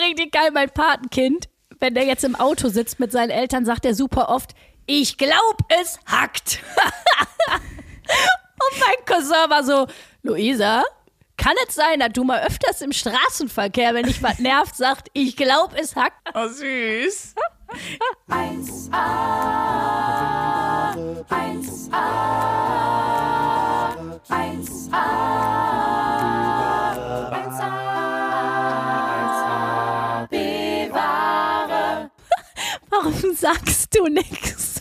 Richtig geil, mein Patenkind, wenn der jetzt im Auto sitzt mit seinen Eltern, sagt er super oft, ich glaub, es hackt. Und mein Cousin war so, Luisa, kann es sein, dass du mal öfters im Straßenverkehr, wenn dich was nervt, sagt, ich glaub, es hackt? Oh, süß. 1a, 1a, 1a, Warum sagst du nichts?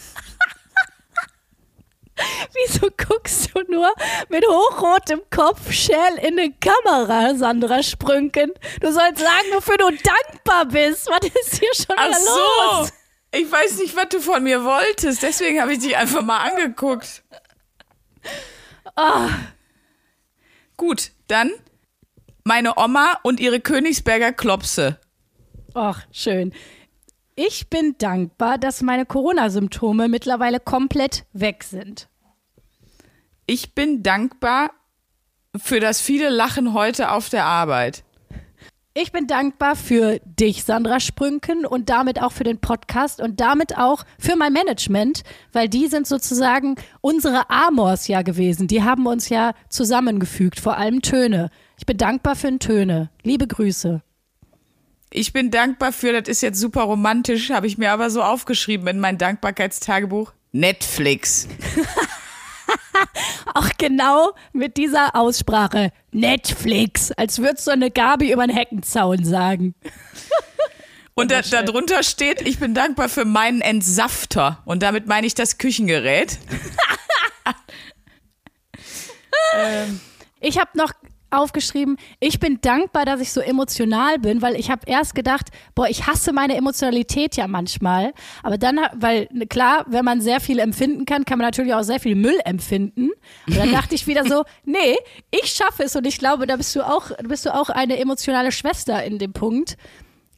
Wieso guckst du nur mit hochrotem Kopf schäl in eine Kamera, Sandra Sprünken? Du sollst sagen, wofür du dankbar bist. Was ist hier schon Ach so. los? Ich weiß nicht, was du von mir wolltest. Deswegen habe ich dich einfach mal angeguckt. Ah. Gut, dann meine Oma und ihre Königsberger Klopse. Ach, schön. Ich bin dankbar, dass meine Corona-Symptome mittlerweile komplett weg sind. Ich bin dankbar für das viele Lachen heute auf der Arbeit. Ich bin dankbar für dich, Sandra Sprünken, und damit auch für den Podcast und damit auch für mein Management, weil die sind sozusagen unsere Amors ja gewesen. Die haben uns ja zusammengefügt, vor allem Töne. Ich bin dankbar für den Töne. Liebe Grüße. Ich bin dankbar für, das ist jetzt super romantisch, habe ich mir aber so aufgeschrieben in mein Dankbarkeitstagebuch. Netflix. Auch genau mit dieser Aussprache. Netflix. Als würdest du eine Gabi über den Heckenzaun sagen. Und da, darunter steht, ich bin dankbar für meinen Entsafter. Und damit meine ich das Küchengerät. ähm, Ich habe noch aufgeschrieben, ich bin dankbar, dass ich so emotional bin, weil ich habe erst gedacht, boah, ich hasse meine Emotionalität ja manchmal. Aber dann, weil ne, klar, wenn man sehr viel empfinden kann, kann man natürlich auch sehr viel Müll empfinden. Und dann dachte ich wieder so, nee, ich schaffe es und ich glaube, da bist du auch, bist du auch eine emotionale Schwester in dem Punkt.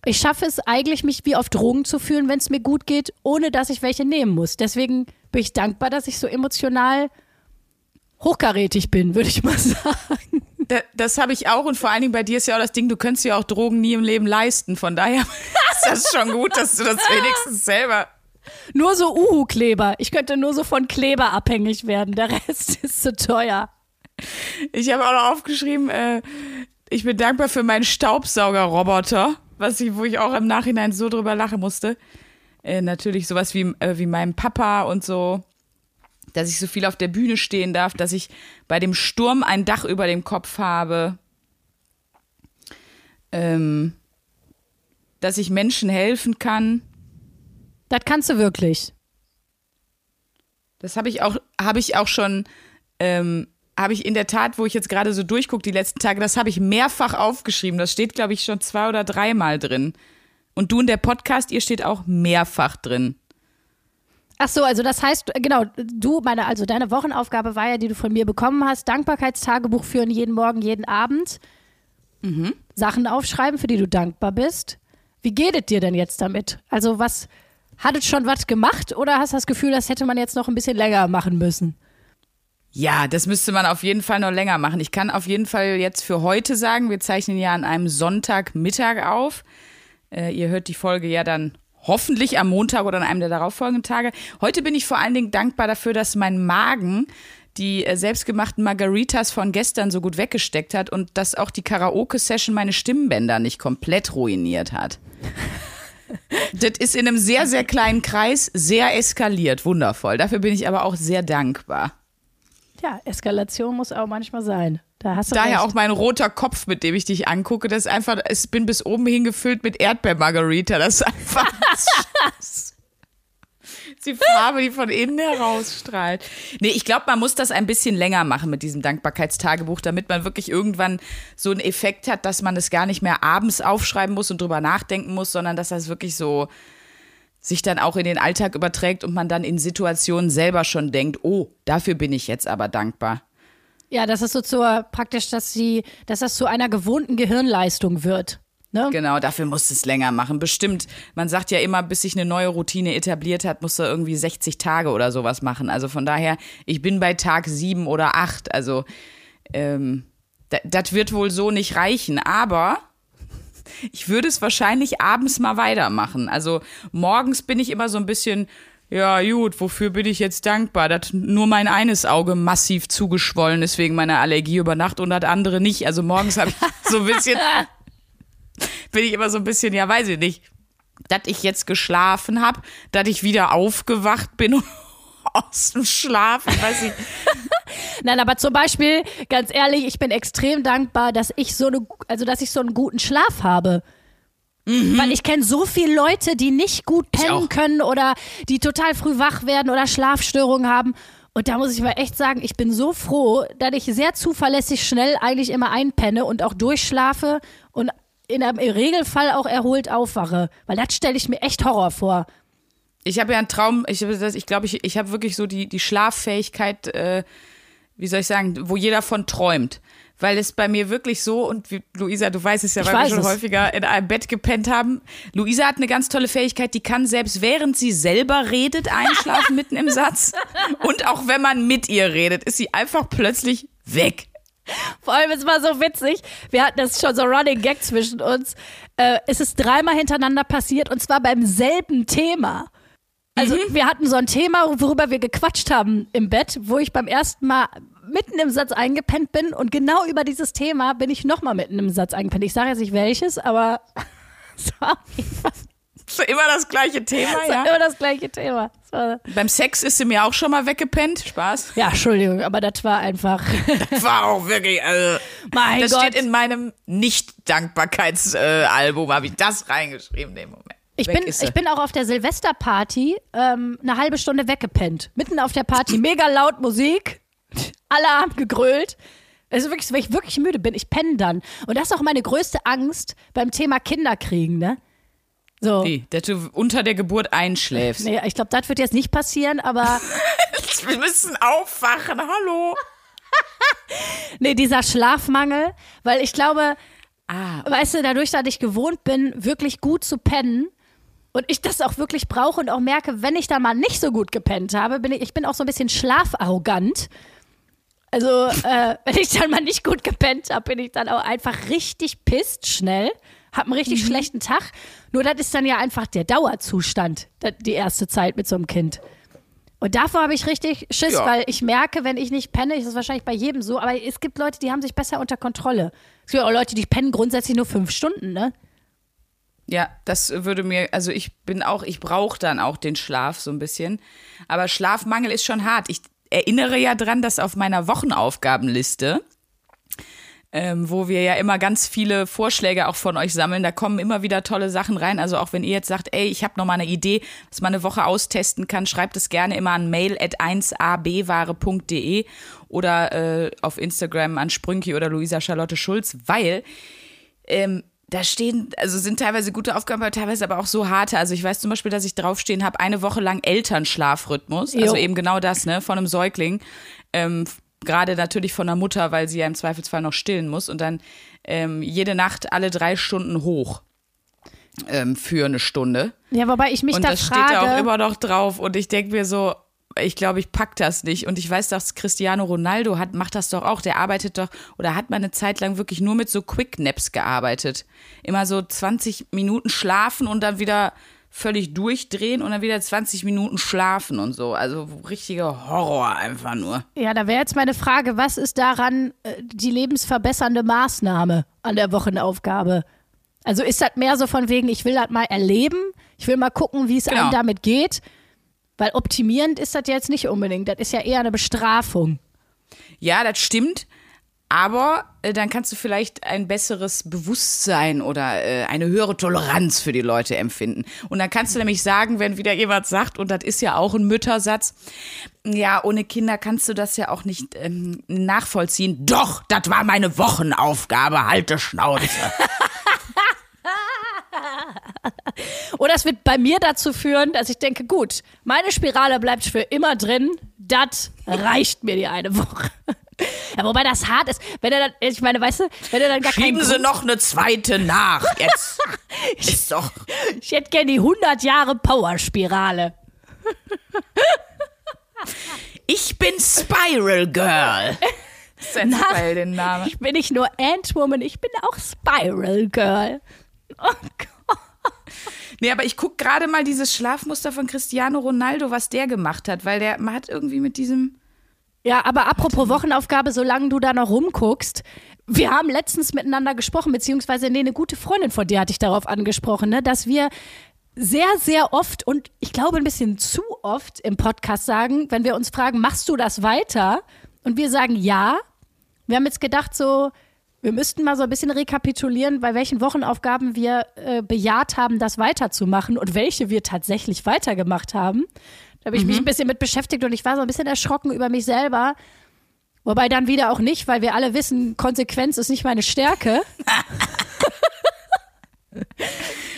Ich schaffe es eigentlich, mich wie auf Drogen zu fühlen, wenn es mir gut geht, ohne dass ich welche nehmen muss. Deswegen bin ich dankbar, dass ich so emotional hochkarätig bin, würde ich mal sagen. Da, das habe ich auch und vor allen Dingen bei dir ist ja auch das Ding, du könntest dir auch Drogen nie im Leben leisten. Von daher ist das schon gut, dass du das wenigstens selber. Nur so Uhu-Kleber. Ich könnte nur so von Kleber abhängig werden. Der Rest ist zu teuer. Ich habe auch noch aufgeschrieben, äh, ich bin dankbar für meinen Staubsaugerroboter, was ich, wo ich auch im Nachhinein so drüber lachen musste. Äh, natürlich sowas wie, äh, wie meinem Papa und so, dass ich so viel auf der Bühne stehen darf, dass ich bei dem Sturm ein Dach über dem Kopf habe. Ähm, dass ich Menschen helfen kann. Das kannst du wirklich. Das habe ich auch, habe ich auch schon, ähm, habe ich in der Tat, wo ich jetzt gerade so durchgucke die letzten Tage, das habe ich mehrfach aufgeschrieben. Das steht, glaube ich, schon zwei oder dreimal drin. Und du in der Podcast, ihr steht auch mehrfach drin. Ach so, also das heißt, genau, du, meine, also deine Wochenaufgabe war ja, die du von mir bekommen hast, Dankbarkeitstagebuch führen jeden Morgen, jeden Abend. Sachen aufschreiben, für die du dankbar bist. Wie geht es dir denn jetzt damit? Also was, hat es schon was gemacht oder hast du das Gefühl, das hätte man jetzt noch ein bisschen länger machen müssen? Ja, das müsste man auf jeden Fall noch länger machen. Ich kann auf jeden Fall jetzt für heute sagen, wir zeichnen ja an einem Sonntagmittag auf. Äh, ihr hört die Folge ja dann hoffentlich am Montag oder an einem der darauffolgenden Tage. Heute bin ich vor allen Dingen dankbar dafür, dass mein Magen die äh, selbstgemachten Margaritas von gestern so gut weggesteckt hat und dass auch die Karaoke-Session meine Stimmbänder nicht komplett ruiniert hat. das ist in einem sehr, sehr kleinen Kreis sehr eskaliert. Wundervoll. Dafür bin ich aber auch sehr dankbar. Ja, Eskalation muss auch manchmal sein. Da Daher recht. auch mein roter Kopf, mit dem ich dich angucke, das ist einfach, ich bin bis oben hin gefüllt mit Erdbeermargarita. Das ist einfach das ist die Farbe, die von innen herausstrahlt. Nee, ich glaube, man muss das ein bisschen länger machen mit diesem Dankbarkeitstagebuch, damit man wirklich irgendwann so einen Effekt hat, dass man es gar nicht mehr abends aufschreiben muss und drüber nachdenken muss, sondern dass das wirklich so sich dann auch in den Alltag überträgt und man dann in Situationen selber schon denkt, oh, dafür bin ich jetzt aber dankbar. Ja, das ist so zur, praktisch, dass sie, dass das zu einer gewohnten Gehirnleistung wird. Ne? Genau, dafür musst du es länger machen. Bestimmt, man sagt ja immer, bis sich eine neue Routine etabliert hat, musst du irgendwie 60 Tage oder sowas machen. Also von daher, ich bin bei Tag sieben oder acht. Also ähm, das wird wohl so nicht reichen. Aber ich würde es wahrscheinlich abends mal weitermachen. Also morgens bin ich immer so ein bisschen, ja gut, wofür bin ich jetzt dankbar? Dass nur mein eines Auge massiv zugeschwollen ist wegen meiner Allergie über Nacht und das andere nicht. Also morgens habe ich so ein bisschen, bin ich immer so ein bisschen, ja weiß ich nicht, dass ich jetzt geschlafen habe, dass ich wieder aufgewacht bin aus dem Schlaf. Ich weiß nicht. Nein, aber zum Beispiel, ganz ehrlich, ich bin extrem dankbar, dass ich so eine, also dass ich so einen guten Schlaf habe. Weil ich kenne so viele Leute, die nicht gut pennen können oder die total früh wach werden oder Schlafstörungen haben. Und da muss ich mal echt sagen, ich bin so froh, dass ich sehr zuverlässig schnell eigentlich immer einpenne und auch durchschlafe und in einem im Regelfall auch erholt aufwache. Weil das stelle ich mir echt Horror vor. Ich habe ja einen Traum, ich glaube, ich, glaub, ich, ich habe wirklich so die, die Schlaffähigkeit, äh, wie soll ich sagen, wo jeder von träumt. Weil es bei mir wirklich so, und wie, Luisa, du weißt es ja, weil wir schon es. häufiger in einem Bett gepennt haben. Luisa hat eine ganz tolle Fähigkeit, die kann selbst während sie selber redet einschlafen mitten im Satz. Und auch wenn man mit ihr redet, ist sie einfach plötzlich weg. Vor allem, es war so witzig. Wir hatten das schon so Running Gag zwischen uns. Äh, es ist dreimal hintereinander passiert und zwar beim selben Thema. Also wir hatten so ein Thema, worüber wir gequatscht haben im Bett, wo ich beim ersten Mal mitten im Satz eingepennt bin und genau über dieses Thema bin ich nochmal mitten im Satz eingepennt. Ich sage jetzt nicht welches, aber es war auf jeden Fall So immer das gleiche Thema, ja. immer das gleiche Thema. Beim Sex ist sie mir auch schon mal weggepennt. Spaß. ja, Entschuldigung, aber das war einfach, War auch wirklich, also, mein das Gott. steht in meinem Nicht-Dankbarkeits-Album, habe ich das reingeschrieben in dem Moment. Ich Weg bin, ich bin auch auf der Silvesterparty ähm, eine halbe Stunde weggepennt. Mitten auf der Party, mega laut Musik. Alle haben gegrölt. Es ist wirklich, wenn ich wirklich müde bin, ich penne dann. Und das ist auch meine größte Angst beim Thema Kinderkriegen, ne? So. Wie, dass du unter der Geburt einschläfst. Nee, ich glaube, das wird jetzt nicht passieren, aber Wir müssen aufwachen, hallo. nee, dieser Schlafmangel, weil ich glaube, Ah, weißt du, dadurch, dass ich gewohnt bin, wirklich gut zu pennen und ich das auch wirklich brauche und auch merke, wenn ich da mal nicht so gut gepennt habe, bin ich, ich bin auch so ein bisschen schlafarrogant. Also, äh, wenn ich dann mal nicht gut gepennt habe, bin ich dann auch einfach richtig pisst schnell, hab einen richtig schlechten Tag. Nur das ist dann ja einfach der Dauerzustand, da- die erste Zeit mit so einem Kind. Und davor habe ich richtig Schiss, Ja. weil ich merke, wenn ich nicht penne, ist es wahrscheinlich bei jedem so, aber es gibt Leute, die haben sich besser unter Kontrolle. Es gibt auch Leute, die pennen grundsätzlich nur fünf Stunden, ne? ja, das würde mir, also ich bin auch, ich brauche dann auch den Schlaf so ein bisschen. Aber Schlafmangel ist schon hart. Ich erinnere ja dran, dass auf meiner Wochenaufgabenliste, ähm, wo wir ja immer ganz viele Vorschläge auch von euch sammeln, da kommen immer wieder tolle Sachen rein. Also auch wenn ihr jetzt sagt, ey, ich habe noch mal eine Idee, was man eine Woche austesten kann, schreibt es gerne immer an mail at 1abware.de oder äh, auf Instagram an Sprünki oder Luisa Charlotte Schulz, weil ähm, da stehen, also sind teilweise gute Aufgaben, aber teilweise aber auch so harte. Also ich weiß zum Beispiel, dass ich draufstehen habe, eine Woche lang Elternschlafrhythmus. Also Jo. eben genau das, ne, von einem Säugling. Ähm, Gerade natürlich von der Mutter, weil sie ja im Zweifelsfall noch stillen muss. Und dann ähm, jede Nacht alle drei Stunden hoch ähm, für eine Stunde. Ja, wobei ich mich Und da das frage. steht da auch immer noch drauf. Und ich denke mir so, ich glaube, ich pack das nicht. Und ich weiß, dass Cristiano Ronaldo hat, macht das doch auch. Der arbeitet doch oder hat mal eine Zeit lang wirklich nur mit so Quick Naps gearbeitet. Immer so 20 Minuten schlafen und dann wieder völlig durchdrehen und dann wieder 20 Minuten schlafen und so. Also richtiger Horror einfach nur. Ja, da wäre jetzt meine Frage, was ist daran äh, die lebensverbessernde Maßnahme an der Wochenaufgabe? Also ist das mehr so von wegen, ich will das mal erleben, ich will mal gucken, wie es Genau. einem damit geht? Weil optimierend ist das jetzt nicht unbedingt, das ist ja eher eine Bestrafung. Ja, das stimmt. Aber äh, dann kannst du vielleicht ein besseres Bewusstsein oder äh, eine höhere Toleranz für die Leute empfinden. Und dann kannst du nämlich sagen, wenn wieder jemand sagt, und das ist ja auch ein Müttersatz, ja, ohne Kinder kannst du das ja auch nicht ähm, nachvollziehen. Doch, das war meine Wochenaufgabe, halte Schnauze. Oder es wird bei mir dazu führen, dass ich denke, gut, meine Spirale bleibt für immer drin, das reicht mir die eine Woche. Ja, wobei das hart ist, wenn er dann, ich meine, weißt du, wenn er dann gar Schieben Sie Grund- noch eine zweite nach. Jetzt ist doch. Ich hätte gerne die 100 Jahre Powerspirale. Ich bin Spiral Girl. Bei den Namen. Ich bin nicht nur Ant-Woman, ich bin auch Spiral Girl. Nee, aber ich guck gerade mal dieses Schlafmuster von Cristiano Ronaldo, was der gemacht hat, weil der man hat irgendwie mit diesem. Ja, aber apropos Wochenaufgabe, solange du da noch rumguckst, wir haben letztens miteinander gesprochen, beziehungsweise nee, eine gute Freundin von dir hatte ich darauf angesprochen, ne, dass wir sehr, sehr oft und ich glaube ein bisschen zu oft im Podcast sagen, wenn wir uns fragen, machst du das weiter? Und wir sagen ja. Wir haben jetzt gedacht, so, wir müssten mal so ein bisschen rekapitulieren, bei welchen Wochenaufgaben wir äh, bejaht haben, das weiterzumachen und welche wir tatsächlich weitergemacht haben. Da habe ich mich ein bisschen mit beschäftigt und ich war so ein bisschen erschrocken über mich selber. Wobei dann wieder auch nicht, weil wir alle wissen, Konsequenz ist nicht meine Stärke.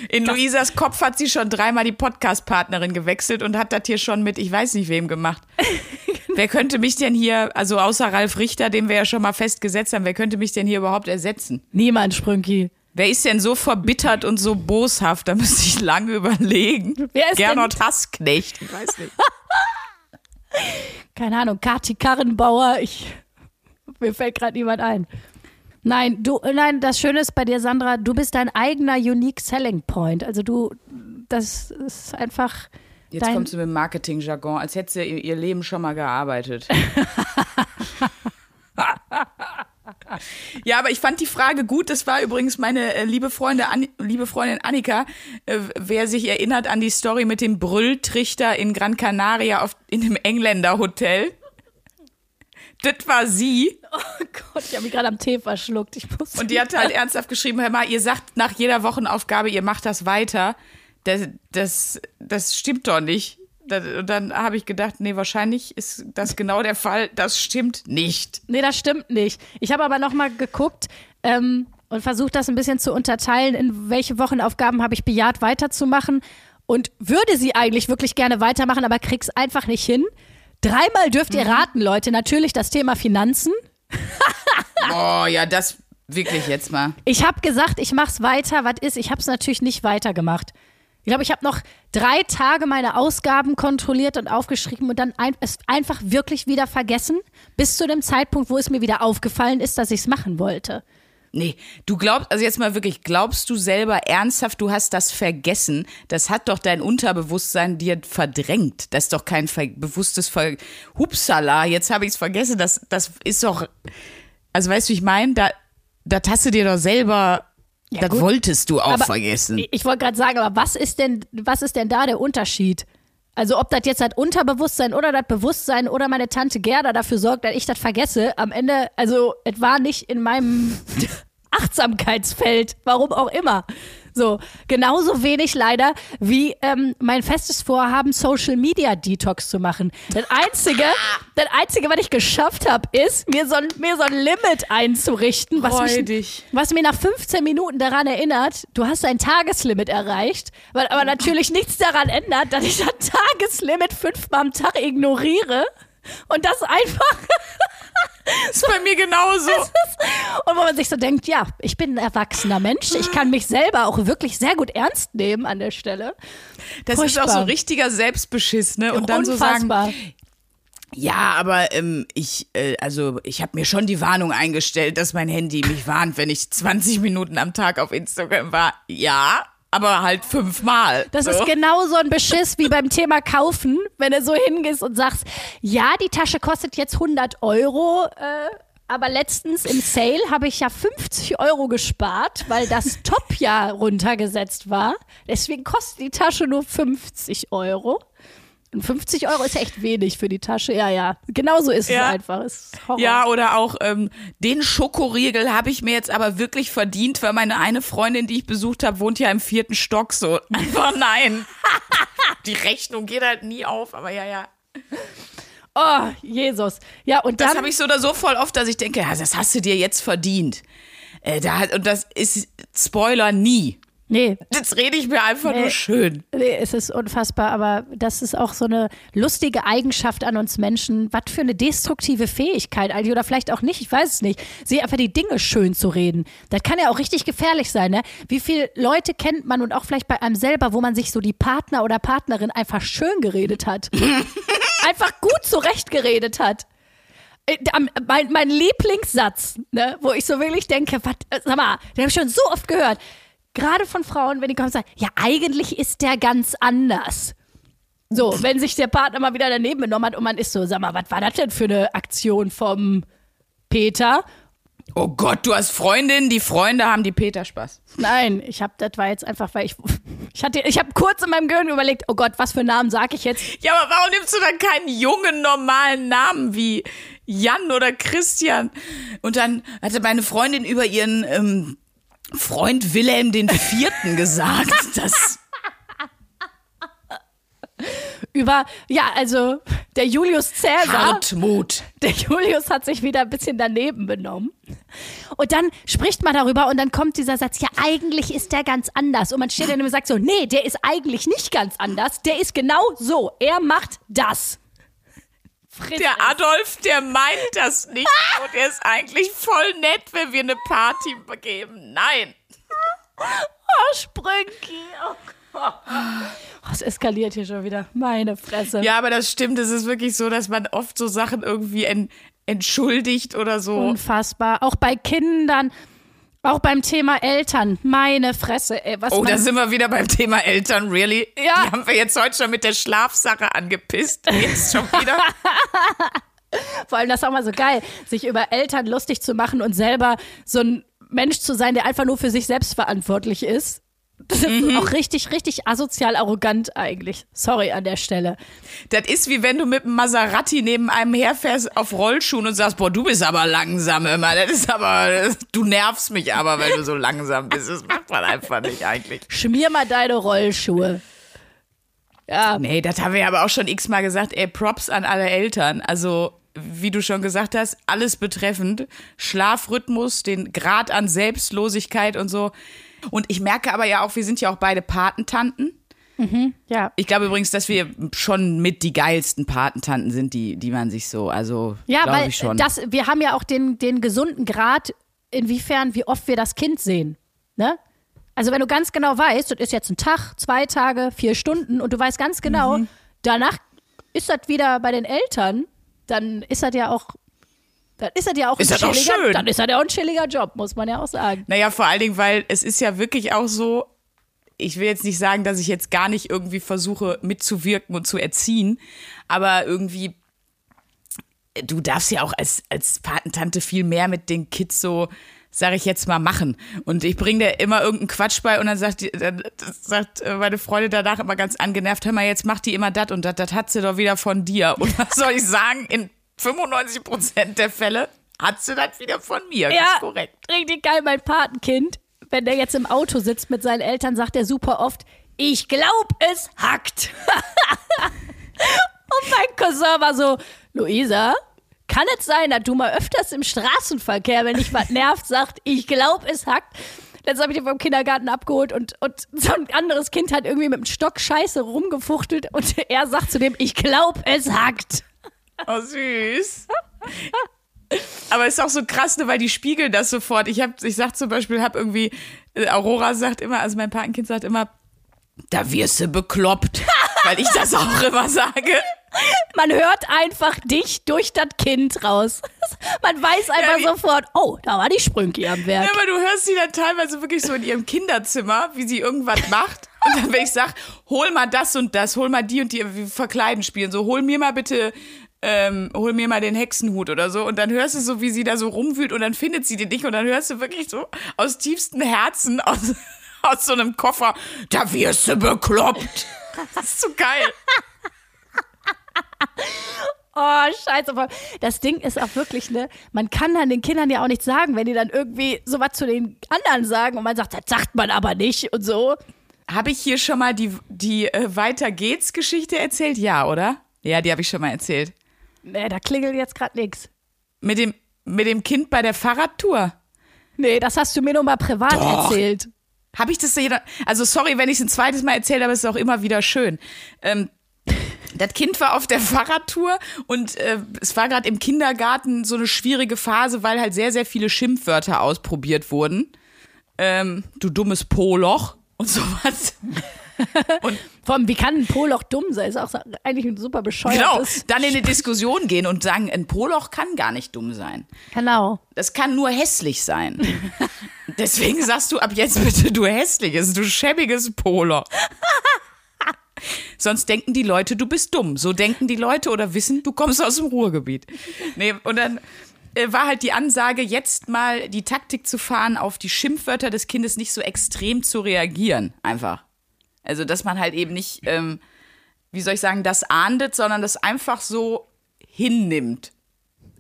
In Luisas Kopf hat sie schon dreimal die Podcast-Partnerin gewechselt und hat das hier schon mit ich weiß nicht wem gemacht. wer könnte mich denn hier, also außer Ralf Richter, den wir ja schon mal festgesetzt haben, wer könnte mich denn hier überhaupt ersetzen? Niemand, Sprünki. Wer ist denn so verbittert und so boshaft? Da müsste ich lange überlegen. Wer ist Gernot Hassknecht. Ich weiß nicht. Keine Ahnung, Kati Karrenbauer, ich, mir fällt gerade niemand ein. Nein, du, nein, das Schöne ist bei dir, Sandra, du bist dein eigener Unique Selling Point. Also du, das ist einfach Jetzt dein, kommt sie mit dem Marketing-Jargon, als hätte sie ihr Leben schon mal gearbeitet. ja, aber ich fand die Frage gut. Das war übrigens meine äh, liebe, Freunde, An liebe Freundin Annika, äh, wer sich erinnert an die Story mit dem Brülltrichter in Gran Canaria auf, in dem Engländer-Hotel. Das war sie. Oh Gott, ich habe mich gerade am Tee verschluckt. Ich muss Und die hat halt ernsthaft geschrieben, hör mal, ihr sagt nach jeder Wochenaufgabe, ihr macht das weiter. Das, das, das stimmt doch nicht. Und dann habe ich gedacht, nee, wahrscheinlich ist das genau der Fall. Das stimmt nicht. Nee, das stimmt nicht. Ich habe aber noch mal geguckt ähm, und versucht, das ein bisschen zu unterteilen, in welche Wochenaufgaben habe ich bejaht, weiterzumachen und würde sie eigentlich wirklich gerne weitermachen, aber krieg's einfach nicht hin. Dreimal dürft ihr raten, Leute. Natürlich das Thema Finanzen. Oh ja, das wirklich jetzt mal. Ich habe gesagt, ich mach's weiter. Was ist? Ich habe es natürlich nicht weitergemacht. Ich glaube, ich habe noch drei Tage meine Ausgaben kontrolliert und aufgeschrieben und dann ein, es einfach wirklich wieder vergessen, bis zu dem Zeitpunkt, wo es mir wieder aufgefallen ist, dass ich es machen wollte. Nee, du glaubst, also jetzt mal wirklich, glaubst du selber ernsthaft, du hast das vergessen? Das hat doch dein Unterbewusstsein dir verdrängt. Das ist doch kein bewusstes Ver Hupsala, jetzt habe ich es vergessen. Das, das ist doch, also weißt du, wie ich meine? Da, das hast du dir doch selber, das gut. wolltest du auch Aber vergessen. Ich, ich wollte gerade sagen, aber was ist denn, was ist denn da der Unterschied? Also ob das jetzt das Unterbewusstsein oder das Bewusstsein oder meine Tante Gerda dafür sorgt, dass ich das vergesse, am Ende, also es war nicht in meinem Achtsamkeitsfeld, warum auch immer. So, genauso wenig leider wie ähm, mein festes Vorhaben, Social Media Detox zu machen. Das Einzige, das Einzige, was ich geschafft habe, ist, mir so, ein- mir so ein Limit einzurichten, was Freu mich, was mir nach 15 Minuten daran erinnert, du hast dein Tageslimit erreicht, weil aber natürlich nichts daran ändert, dass ich das Tageslimit fünfmal am Tag ignoriere und das einfach ist bei mir genauso. und wo man sich so denkt, ja, ich bin ein erwachsener Mensch, ich kann mich selber auch wirklich sehr gut ernst nehmen an der Stelle. Das ist auch so Furchtbar. richtiger Selbstbeschiss, ne? Und dann so sagen, Unfassbar. Ja, aber ähm, ich, äh, also ich habe mir schon die Warnung eingestellt, dass mein Handy mich warnt, wenn ich 20 Minuten am Tag auf Instagram war. Ja, aber halt fünfmal. Das so. ist genau so ein Beschiss wie beim Thema Kaufen, wenn du so hingehst und sagst, ja, die Tasche kostet jetzt 100 Euro, äh, aber letztens im Sale habe ich ja 50 Euro gespart, weil das Top ja runtergesetzt war. Deswegen kostet die Tasche nur 50 Euro. Und 50 Euro ist echt wenig für die Tasche. Ja, ja. Genauso ist Ja. es einfach. Ist. Ja, oder auch ähm, den Schokoriegel habe ich mir jetzt aber wirklich verdient, weil meine eine Freundin, die ich besucht habe, wohnt ja im vierten Stock. So einfach nein. die Rechnung geht halt nie auf, aber ja, ja. Oh, Jesus. Ja, und Das dann. habe ich so oder so voll oft, dass ich denke, ja, das hast du dir jetzt verdient. Äh, da, hat- und das ist Spoiler nie. Nee, Jetzt rede ich mir einfach Nee. nur schön. Nee, es ist unfassbar, aber das ist auch so eine lustige Eigenschaft an uns Menschen. Was für eine destruktive Fähigkeit eigentlich oder vielleicht auch nicht, ich weiß es nicht. Sie einfach die Dinge schön zu reden. Das kann ja auch richtig gefährlich sein, ne? Wie viele Leute kennt man und auch vielleicht bei einem selber, wo man sich so die Partner oder Partnerin einfach schön geredet hat. einfach gut zurechtgeredet hat. Äh, Mein, mein Lieblingssatz, ne, wo ich so wirklich denke, was, äh, sag mal, den habe ich schon so oft gehört. Gerade von Frauen, wenn die kommen und sagen, ja, eigentlich ist der ganz anders. So, wenn sich der Partner mal wieder daneben benommen hat und man ist so, sag mal, was war das denn für eine Aktion vom Peter? Oh Gott, du hast Freundinnen, die Freunde haben, die Peter Spaß. Nein, ich habe, das war jetzt einfach, weil ich, ich hatte, ich habe kurz in meinem Gehirn überlegt, oh Gott, was für Namen sage ich jetzt? Ja, aber warum nimmst du dann keinen jungen, normalen Namen wie Jan oder Christian? Und dann hatte meine Freundin über ihren ähm, Freund Wilhelm den Vierten gesagt. Das, Über, ja, also der Julius Cäsar. Hartmut. Der Julius hat sich wieder ein bisschen daneben benommen. Und dann spricht man darüber und dann kommt dieser Satz, ja, eigentlich ist der ganz anders. Und man steht dann und sagt so, nee, der ist eigentlich nicht ganz anders. Der ist genau so. Er macht das. Friss Der. Adolf, der meint das nicht. Und er ist eigentlich voll nett, wenn wir eine Party begeben. Nein. Oh, Sprünki. Oh Gott. Oh, es eskaliert hier schon wieder. Meine Fresse. Ja, aber das stimmt. Es ist wirklich so, dass man oft so Sachen irgendwie en entschuldigt oder so. Unfassbar. Auch bei Kindern, auch beim Thema Eltern. Meine Fresse, ey. Was Oh, da sind wir wieder beim Thema Eltern, really? Ja. Die haben wir jetzt heute schon mit der Schlafsache angepisst. Jetzt schon wieder. Vor allem das ist auch mal so geil, sich über Eltern lustig zu machen und selber so ein Mensch zu sein, der einfach nur für sich selbst verantwortlich ist. Das ist Mhm. auch richtig, richtig asozial arrogant eigentlich. Sorry an der Stelle. Das ist wie wenn du mit einem Maserati neben einem herfährst auf Rollschuhen und sagst, boah, du bist aber langsam immer. Das ist aber, du nervst mich aber, weil du so langsam bist. Das macht man einfach nicht eigentlich. Schmier mal deine Rollschuhe. Ja, Nee, das haben wir aber auch schon x-mal gesagt. Ey, Props an alle Eltern. Also, wie du schon gesagt hast, alles betreffend. Schlafrhythmus, den Grad an Selbstlosigkeit und so. Und ich merke aber ja auch, wir sind ja auch beide Patentanten. ja. Ich glaube übrigens, dass wir schon mit die geilsten Patentanten sind, die, die man sich so, also Ja, glaube weil ich schon. das, wir haben ja auch den, den gesunden Grad, inwiefern, wie oft wir das Kind sehen. Ne? Also wenn du ganz genau weißt, das ist jetzt ein Tag, zwei Tage, vier Stunden und du weißt ganz genau, Mhm. danach ist das wieder bei den Eltern, dann ist das ja auch, dann ist das ja auch Ist ein das schön. dann ist das ja auch ein chilliger Job, muss man ja auch sagen. Naja, vor allen Dingen, weil es ist ja wirklich auch so, ich will jetzt nicht sagen, dass ich jetzt gar nicht irgendwie versuche mitzuwirken und zu erziehen, aber irgendwie, du darfst ja auch als, als Patentante viel mehr mit den Kids so, sag ich jetzt mal, machen. Und ich bringe dir immer irgendeinen Quatsch bei und dann sagt, die, dann sagt äh, meine Freundin danach immer ganz angenervt, hör mal, jetzt macht die immer das und das, das hat sie doch wieder von dir. Und was soll ich sagen, in 95 Prozent der Fälle hat sie das wieder von mir. Das ist korrekt. richtig geil, mein Patenkind, wenn der jetzt im Auto sitzt mit seinen Eltern, sagt er super oft, ich glaub, es hackt. Und mein Cousin war so, Luisa, kann es sein, dass du mal öfters im Straßenverkehr, wenn dich was nervt, sagt, ich glaub, es hackt. Letztens habe ich den vom Kindergarten abgeholt und, und so ein anderes Kind hat irgendwie mit dem Stock Scheiße rumgefuchtelt und er sagt zu dem, ich glaub, es hackt. Oh, süß. Aber ist auch so krass, ne, weil die spiegeln das sofort. Ich hab, ich sag zum Beispiel, hab irgendwie, äh, Aurora sagt immer, also mein Patenkind sagt immer, da wirst du bekloppt, weil ich das auch immer sage. Man hört einfach dich durch das Kind raus. Man weiß einfach wie- sofort, oh, da war die Sprünki am Werk. Ja, aber du hörst sie dann teilweise wirklich so in ihrem Kinderzimmer, wie sie irgendwas macht. Und dann, wenn ich sag, hol mal das und das, hol mal die und die, wie verkleiden spielen, so, hol mir mal bitte, ähm, hol mir mal den Hexenhut oder so. Und dann hörst du so, wie sie da so rumwühlt und dann findet sie den nicht. Und dann hörst du wirklich so aus tiefstem Herzen, aus, aus so einem Koffer, da wirst du bekloppt. Das ist so geil. Oh, scheiße. Das Ding ist auch wirklich, ne, man kann dann den Kindern ja auch nichts sagen, wenn die dann irgendwie sowas zu den anderen sagen und man sagt, das sagt man aber nicht und so. Habe ich hier schon mal die, die äh, Weiter geht's Geschichte erzählt? Ja, oder? Ja, die habe ich schon mal erzählt. Nee, da klingelt jetzt gerade nichts. Mit dem, mit dem Kind bei der Fahrradtour. Nee, das hast du mir nur mal privat Doch. erzählt. Habe ich das jeder? Also sorry, wenn ich es ein zweites Mal erzähle, aber es ist auch immer wieder schön. Ähm, das Kind war auf der Fahrradtour und äh, es war gerade im Kindergarten so eine schwierige Phase, weil halt sehr, sehr viele Schimpfwörter ausprobiert wurden. Ähm, du dummes Poloch und sowas. Vor allem, wie kann ein Poloch dumm sein? Ist auch eigentlich ein super Genau. bescheuertes. Dann in eine Diskussion gehen und sagen, ein Poloch kann gar nicht dumm sein. Genau. Das kann nur hässlich sein. Deswegen sagst du ab jetzt bitte, du hässliches, du schäbiges Polo. Sonst denken die Leute, du bist dumm. So denken die Leute oder wissen, du kommst aus dem Ruhrgebiet. Nee, und dann äh, war halt die Ansage, jetzt mal die Taktik zu fahren, auf die Schimpfwörter des Kindes nicht so extrem zu reagieren. Einfach. Also, dass man halt eben nicht, ähm, wie soll ich sagen, das ahndet, sondern das einfach so hinnimmt.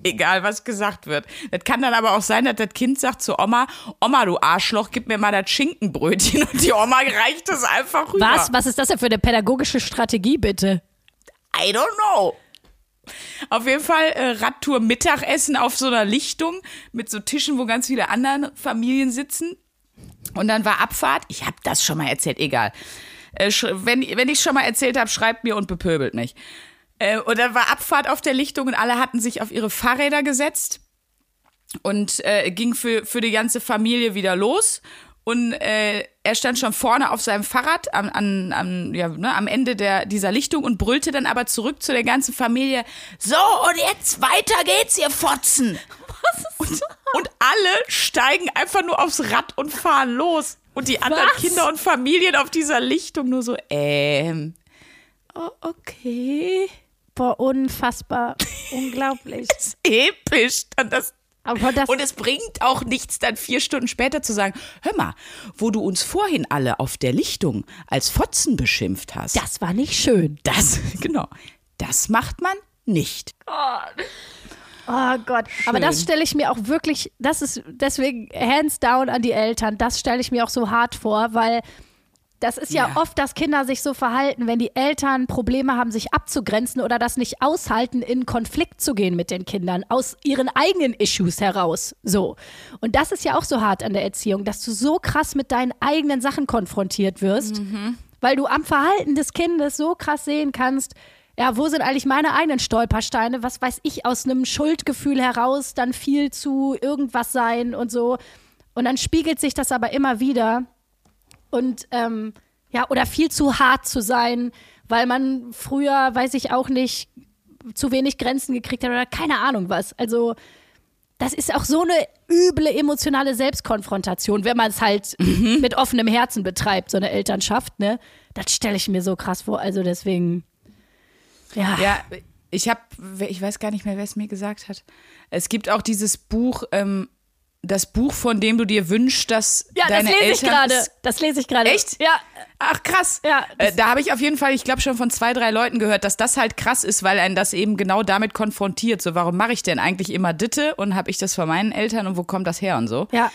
Egal, was gesagt wird. Das kann dann aber auch sein, dass das Kind sagt zu Oma, Oma, du Arschloch, gib mir mal das Schinkenbrötchen. Und die Oma reicht es einfach rüber. Was? Was ist das denn für eine pädagogische Strategie, bitte? I don't know. Auf jeden Fall äh, Radtour Mittagessen auf so einer Lichtung mit so Tischen, wo ganz viele andere Familien sitzen. Und dann war Abfahrt. Ich habe das schon mal erzählt, egal. Äh, wenn wenn ich schon mal erzählt habe, schreibt mir und bepöbelt mich. Äh, und dann war Abfahrt auf der Lichtung und alle hatten sich auf ihre Fahrräder gesetzt und äh, ging für, für die ganze Familie wieder los. Und äh, er stand schon vorne auf seinem Fahrrad am, an, am, ja, ne, am Ende der, dieser Lichtung und brüllte dann aber zurück zu der ganzen Familie: So, und jetzt weiter geht's, ihr Fotzen! Und, und alle steigen einfach nur aufs Rad und fahren los. Und die anderen Was? Kinder und Familien auf dieser Lichtung nur so, ähm, oh, okay. Boah, unfassbar. Unglaublich. Das ist episch. Dann das, Aber das, und es bringt auch nichts, dann vier Stunden später zu sagen, hör mal, wo du uns vorhin alle auf der Lichtung als Fotzen beschimpft hast. das war nicht schön. Das, genau, das macht man nicht. Oh Gott. Aber das stelle ich mir auch wirklich, das ist deswegen hands down an die Eltern, das stelle ich mir auch so hart vor, weil das ist ja, Ja. oft, dass Kinder sich so verhalten, wenn die Eltern Probleme haben, sich abzugrenzen oder das nicht aushalten, in Konflikt zu gehen mit den Kindern, aus ihren eigenen Issues heraus. So. Und das ist ja auch so hart an der Erziehung, dass du so krass mit deinen eigenen Sachen konfrontiert wirst, weil du am Verhalten des Kindes so krass sehen kannst, ja, wo sind eigentlich meine eigenen Stolpersteine? Was weiß ich, aus einem Schuldgefühl heraus dann viel zu irgendwas sein und so. Und dann spiegelt sich das aber immer wieder. Und ähm, ja, oder viel zu hart zu sein, weil man früher, weiß ich auch nicht, zu wenig Grenzen gekriegt hat oder keine Ahnung was. Also, das ist auch so eine üble emotionale Selbstkonfrontation, wenn man es halt mit offenem Herzen betreibt, so eine Elternschaft, ne? Das stelle ich mir so krass vor. Also deswegen, ja. Ja, ich habe, ich weiß gar nicht mehr, wer es mir gesagt hat. Es gibt auch dieses Buch, ähm, das Buch, von dem du dir wünschst, dass Ja, deine das lese ich Eltern gerade. Das lese ich gerade. Echt? Ja. Ach krass. Ja, Äh, da habe ich auf jeden Fall, ich glaube schon von zwei, drei Leuten gehört, dass das halt krass ist, weil einen das eben genau damit konfrontiert. So, warum mache ich denn eigentlich immer Ditte und habe ich das von meinen Eltern und wo kommt das her und so? Ja.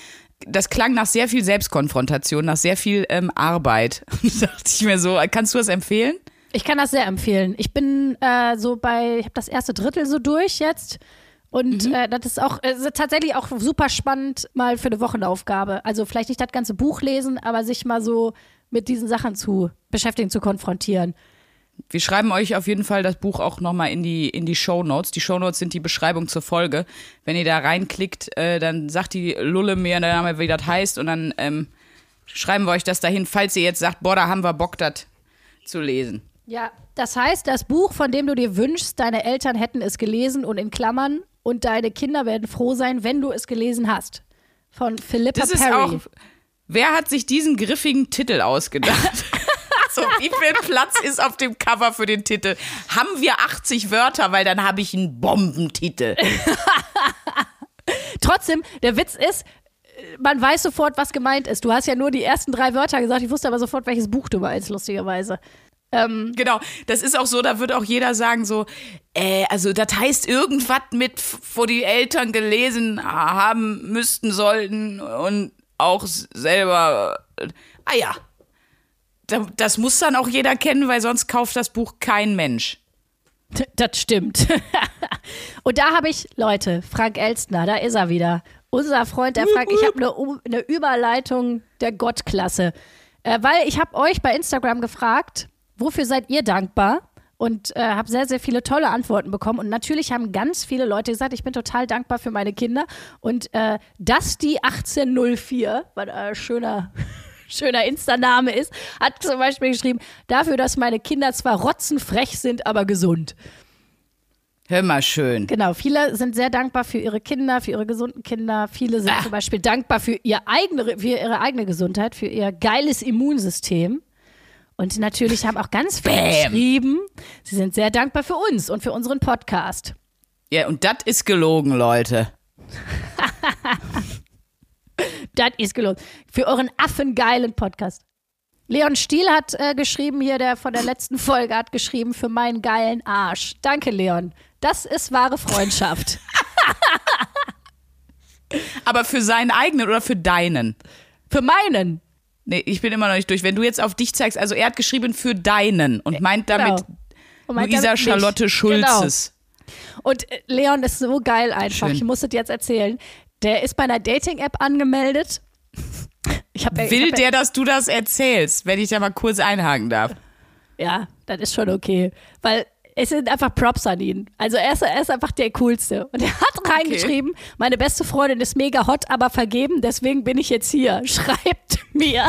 Das klang nach sehr viel Selbstkonfrontation, nach sehr viel ähm, Arbeit. da dachte ich mir so, kannst du das empfehlen? Ich kann das sehr empfehlen. Ich bin äh, so bei, ich habe das erste Drittel so durch jetzt. Und Mhm. äh, das ist auch äh, tatsächlich auch super spannend mal für eine Wochenaufgabe. Also vielleicht nicht das ganze Buch lesen, aber sich mal so mit diesen Sachen zu beschäftigen, zu konfrontieren. Wir schreiben euch auf jeden Fall das Buch auch nochmal in die, in die Show Notes. Die Show Notes sind die Beschreibung zur Folge. Wenn ihr da reinklickt, äh, dann sagt die Lulle mir der Name, wie das heißt, und dann ähm, schreiben wir euch das dahin, falls ihr jetzt sagt, boah, da haben wir Bock, das zu lesen. Ja, das heißt, das Buch, von dem du dir wünschst, deine Eltern hätten es gelesen und in Klammern und deine Kinder werden froh sein, wenn du es gelesen hast. Von Philippa Das ist Perry. auch. Wer hat sich diesen griffigen Titel ausgedacht? so, wie viel Platz ist auf dem Cover für den Titel? Haben wir 80 Wörter, weil dann habe ich einen Bombentitel. Trotzdem, der Witz ist, man weiß sofort, was gemeint ist. Du hast ja nur die ersten drei Wörter gesagt, ich wusste aber sofort, welches Buch du meinst, lustigerweise. Ähm, Genau, das ist auch so, da wird auch jeder sagen so, äh, also das heißt irgendwas mit, wo die Eltern gelesen haben müssten, sollten und auch selber, äh, ah ja, Da- das muss dann auch jeder kennen, weil sonst kauft das Buch kein Mensch. das stimmt. und da habe ich, Leute, Frank Elstner, da ist er wieder. Unser Freund, der Frank, ich habe eine, eine Überleitung der Gottklasse. Äh, weil ich habe euch bei Instagram gefragt, wofür seid ihr dankbar? Und äh, habe sehr, sehr viele tolle Antworten bekommen. Und natürlich haben ganz viele Leute gesagt, ich bin total dankbar für meine Kinder. Und äh, dass die 1804, was ein schöner, schöner Insta-Name ist, hat zum Beispiel geschrieben, dafür, dass meine Kinder zwar rotzenfrech sind, aber gesund. Hör mal schön. Genau, viele sind sehr dankbar für ihre Kinder, für ihre gesunden Kinder. Viele sind Ah. zum Beispiel dankbar für, ihr eigene, für ihre eigene Gesundheit, für ihr geiles Immunsystem. Und natürlich haben auch ganz viele Bam. geschrieben, sie sind sehr dankbar für uns und für unseren Podcast. Ja, und das ist gelogen, Leute. Das ist gelungen. Für euren affengeilen Podcast. Leon Stiel hat äh, geschrieben, hier, der von der letzten Folge hat geschrieben, für meinen geilen Arsch. Danke, Leon. Das ist wahre Freundschaft. Aber für seinen eigenen oder für deinen? für meinen. Nee, ich bin immer noch nicht durch. Wenn du jetzt auf dich zeigst, also er hat geschrieben für deinen und meint damit Genau. Meint Luisa damit. Charlotte Schulzes. Und äh, Leon ist so geil einfach. Schön. Ich muss es jetzt erzählen. Der ist bei einer Dating-App angemeldet. Hab, Will hab der, dass du das erzählst, wenn ich da mal kurz einhaken darf? Ja, das ist schon okay. Weil es sind einfach Props an ihn. Also er ist, er ist einfach der Coolste. Und er hat reingeschrieben, meine beste Freundin ist mega hot, aber vergeben, deswegen bin ich jetzt hier. Schreibt mir.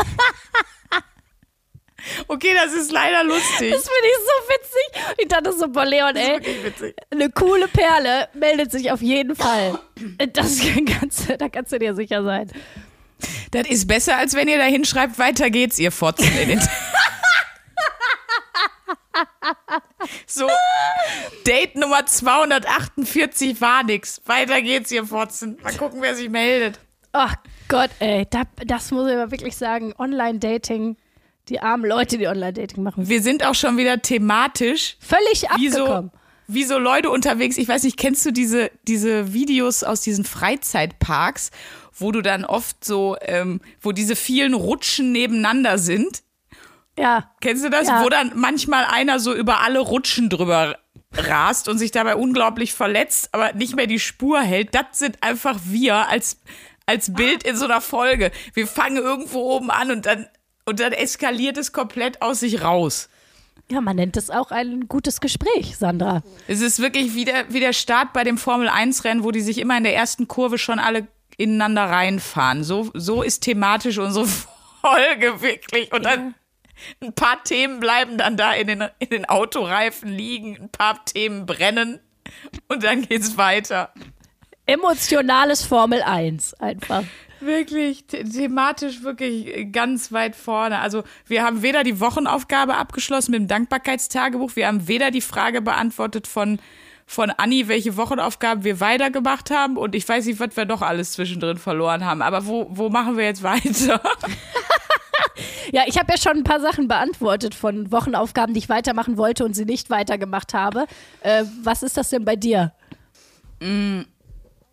Okay, das ist leider lustig. Das finde ich so witzig. Ich dachte so, boah, Leon, ey, eine coole Perle meldet sich auf jeden Fall. Das kannst, da kannst du dir sicher sein. Das ist besser, als wenn ihr da hinschreibt, weiter geht's, ihr Fotzen. So, Date Nummer 248 war nix. Weiter geht's, ihr Fotzen. Mal gucken, wer sich meldet. Ach Gott, ey, da, das muss ich aber wirklich sagen. Online-Dating, die armen Leute, die Online-Dating machen. Wir sind auch schon wieder thematisch Völlig wie so, abgekommen. wie so Leute unterwegs. Ich weiß nicht, kennst du diese, diese Videos aus diesen Freizeitparks, wo du dann oft so, ähm, wo diese vielen Rutschen nebeneinander sind? Ja, Kennst du das? Ja. Wo dann manchmal einer so über alle Rutschen drüber rast und sich dabei unglaublich verletzt, aber nicht mehr die Spur hält. Das sind einfach wir als, als Bild in so einer Folge. Wir fangen irgendwo oben an und dann, und dann eskaliert es komplett aus sich raus. ja, man nennt es auch ein gutes Gespräch, Sandra. Es ist wirklich wie der, wie der Start bei dem Formel-1-Rennen, wo die sich immer in der ersten Kurve schon alle ineinander reinfahren. So, so ist thematisch unsere Folge wirklich. Und dann ein paar Themen bleiben dann da in den, in den Autoreifen liegen, ein paar Themen brennen und dann geht's weiter. Emotionales Formel 1 einfach. Wirklich, the thematisch wirklich ganz weit vorne. Also wir haben weder die Wochenaufgabe abgeschlossen mit dem Dankbarkeitstagebuch, wir haben weder die Frage beantwortet von, von Anni, welche Wochenaufgaben wir weitergemacht haben und ich weiß nicht, was wir doch alles zwischendrin verloren haben. Aber wo, wo machen wir jetzt weiter? Ja, ich habe ja schon ein paar Sachen beantwortet von Wochenaufgaben, die ich weitermachen wollte und sie nicht weitergemacht habe. Äh, was ist das denn bei dir?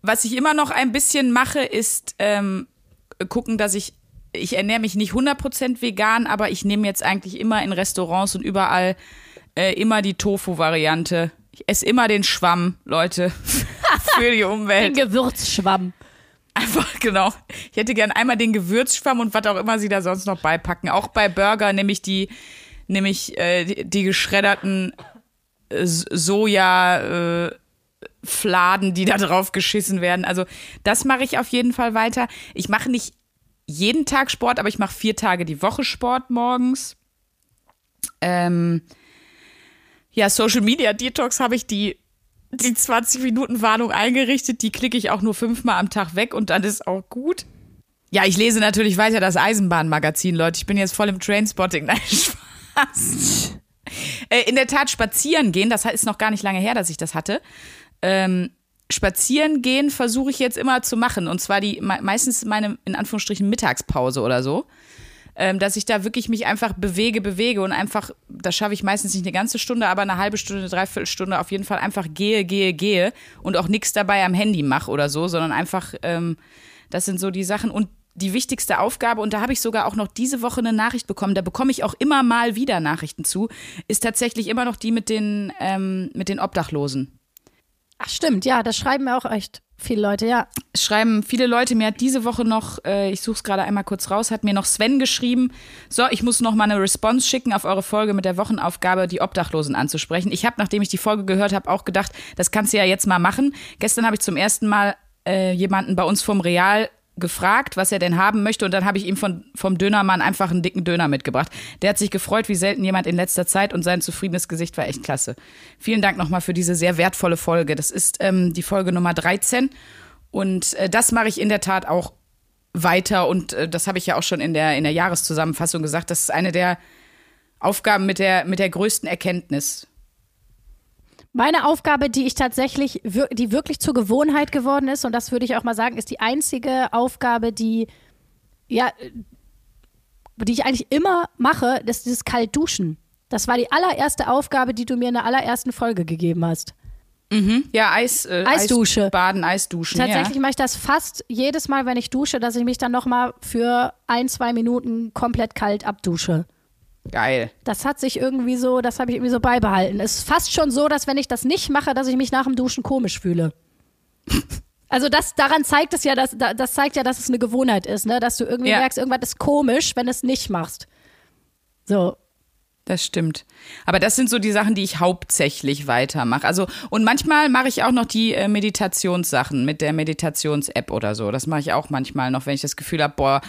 Was ich immer noch ein bisschen mache, ist ähm, gucken, dass ich, ich ernähre mich nicht 100% vegan, aber ich nehme jetzt eigentlich immer in Restaurants und überall äh, immer die Tofu-Variante. Ich esse immer den Schwamm, Leute, für die Den Umwelt. Gewürzschwamm. Einfach, genau. Ich hätte gern einmal den Gewürzschwamm und was auch immer sie da sonst noch beipacken. Auch bei Burger nehme ich die, nehme ich äh, die, die geschredderten äh, Soja, äh, Fladen, die da drauf geschissen werden. Also das mache ich auf jeden Fall weiter. Ich mache nicht jeden Tag Sport, aber ich mache vier Tage die Woche Sport morgens. Ähm, ja, Social Media Detox habe ich die, die 20 Minuten Warnung eingerichtet. Die klicke ich auch nur fünfmal am Tag weg und dann ist auch gut. Ja, ich lese natürlich weiter das Eisenbahnmagazin, Leute. Ich bin jetzt voll im Trainspotting. Nein, Spaß. Äh, in der Tat spazieren gehen, das ist noch gar nicht lange her, dass ich das hatte. Ähm, spazieren gehen versuche ich jetzt immer zu machen. Und zwar die me meistens meine, in Anführungsstrichen, Mittagspause oder so. Ähm, dass ich da wirklich mich einfach bewege, bewege und einfach, das schaffe ich meistens nicht eine ganze Stunde, aber eine halbe Stunde, dreiviertel Stunde auf jeden Fall einfach gehe, gehe, gehe und auch nichts dabei am Handy mache oder so, sondern einfach, ähm, das sind so die Sachen. Und die wichtigste Aufgabe, und da habe ich sogar auch noch diese Woche eine Nachricht bekommen, da bekomme ich auch immer mal wieder Nachrichten zu, ist tatsächlich immer noch die mit den, ähm, mit den Obdachlosen. Ach stimmt, ja, das schreiben mir auch echt viele Leute, ja. Schreiben viele Leute, mir hat diese Woche noch, äh, ich suche es gerade einmal kurz raus, hat mir noch Sven geschrieben, so, ich muss noch mal eine Response schicken auf eure Folge mit der Wochenaufgabe, die Obdachlosen anzusprechen. Ich habe, nachdem ich die Folge gehört habe, auch gedacht, das kannst du ja jetzt mal machen. Gestern habe ich zum ersten Mal äh, jemanden bei uns vom Real gefragt, was er denn haben möchte und dann habe ich ihm von, vom Dönermann einfach einen dicken Döner mitgebracht. Der hat sich gefreut, wie selten jemand in letzter Zeit und sein zufriedenes Gesicht war echt klasse. Vielen Dank nochmal für diese sehr wertvolle Folge. Das ist ähm, die Folge Nummer 13 und äh, das mache ich in der Tat auch weiter und äh, das habe ich ja auch schon in der, in der Jahreszusammenfassung gesagt. Das ist eine der Aufgaben mit der, mit der größten Erkenntnis. Meine Aufgabe, die ich tatsächlich, die wirklich zur Gewohnheit geworden ist, und das würde ich auch mal sagen, ist die einzige Aufgabe, die, ja, die ich eigentlich immer mache, das ist dieses Kaltduschen. Das war die allererste Aufgabe, die du mir in der allerersten Folge gegeben hast. Ja, Eis, äh, Eisdusche. Eisbaden, Eisduschen. Tatsächlich ja. mache ich das fast jedes Mal, wenn ich dusche, dass ich mich dann nochmal für ein, zwei Minuten komplett kalt abdusche. Geil. Das hat sich irgendwie so, das habe ich irgendwie so beibehalten. Es ist fast schon so, dass wenn ich das nicht mache, dass ich mich nach dem Duschen komisch fühle. Also das daran zeigt es ja, dass da- das zeigt ja, dass es eine Gewohnheit ist, ne? Dass du irgendwie Ja. merkst, irgendwas ist komisch, wenn du es nicht machst. So. Das stimmt. Aber das sind so die Sachen, die ich hauptsächlich weitermache. Also, und manchmal mache ich auch noch die äh, Meditationssachen mit der Meditations-App oder so. Das mache ich auch manchmal noch, wenn ich das Gefühl habe, boah,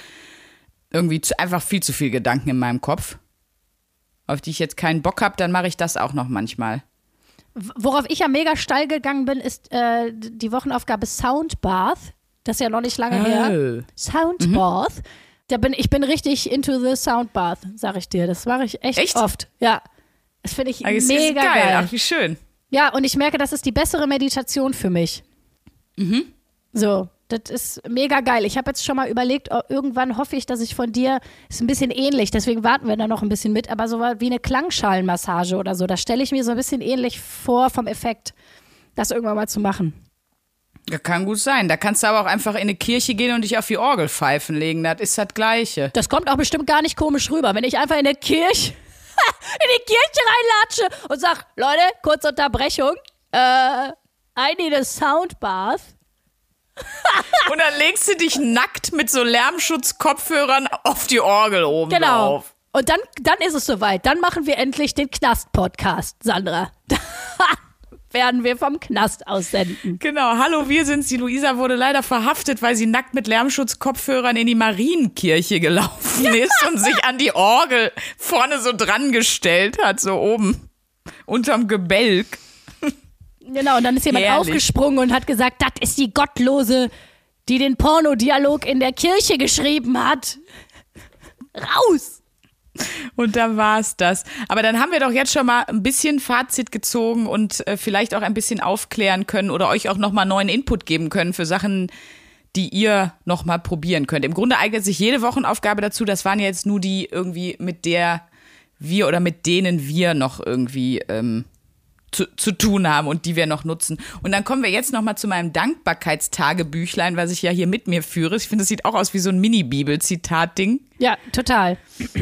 irgendwie zu, einfach viel zu viel Gedanken in meinem Kopf, auf die ich jetzt keinen Bock habe, dann mache ich das auch noch manchmal. Worauf ich ja mega steil gegangen bin, ist äh, die Wochenaufgabe Soundbath. Das ist ja noch nicht lange her. Soundbath. Da bin, ich bin richtig into the Soundbath, sag ich dir. Das mache ich echt, Echt? oft. Ja. Das finde ich ist mega geil. Ach, wie schön. Ja, und ich merke, das ist die bessere Meditation für mich. Mhm. So, das ist mega geil. Ich habe jetzt schon mal überlegt, oh, irgendwann hoffe ich, dass ich von dir, ist ein bisschen ähnlich, deswegen warten wir da noch ein bisschen mit, aber so wie eine Klangschalenmassage oder so, das stelle ich mir so ein bisschen ähnlich vor vom Effekt, das irgendwann mal zu machen. Ja, kann gut sein. Da kannst du aber auch einfach in eine Kirche gehen und dich auf die Orgel pfeifen legen. Das ist das Gleiche. Das kommt auch bestimmt gar nicht komisch rüber, wenn ich einfach in der Kirche, in die Kirche reinlatsche und sag, Leute, kurze Unterbrechung, äh, I need a soundbath. Und dann legst du dich nackt mit so Lärmschutzkopfhörern auf die Orgel oben Genau. drauf. Und dann, dann ist es soweit. Dann machen wir endlich den Knast-Podcast, Sandra. werden wir vom Knast aussenden. Genau, hallo, wir sind's. Die Luisa wurde leider verhaftet, weil sie nackt mit Lärmschutzkopfhörern in die Marienkirche gelaufen ist und sich an die Orgel vorne so dran gestellt hat, so oben unterm Gebälk. Genau, und dann ist jemand Herrlich. aufgesprungen und hat gesagt, das ist die Gottlose, die den Pornodialog in der Kirche geschrieben hat. Raus! Und da war's das. Aber dann haben wir doch jetzt schon mal ein bisschen Fazit gezogen und äh, vielleicht auch ein bisschen aufklären können oder euch auch nochmal neuen Input geben können für Sachen, die ihr nochmal probieren könnt. Im Grunde eignet sich jede Wochenaufgabe dazu. Das waren ja jetzt nur die irgendwie, mit der wir oder mit denen wir noch irgendwie ähm, zu, zu tun haben und die wir noch nutzen. Und dann kommen wir jetzt noch mal zu meinem Dankbarkeitstagebüchlein, was ich ja hier mit mir führe. Ich finde, es sieht auch aus wie so ein Mini-Bibel-Zitat-Ding. Ja, total.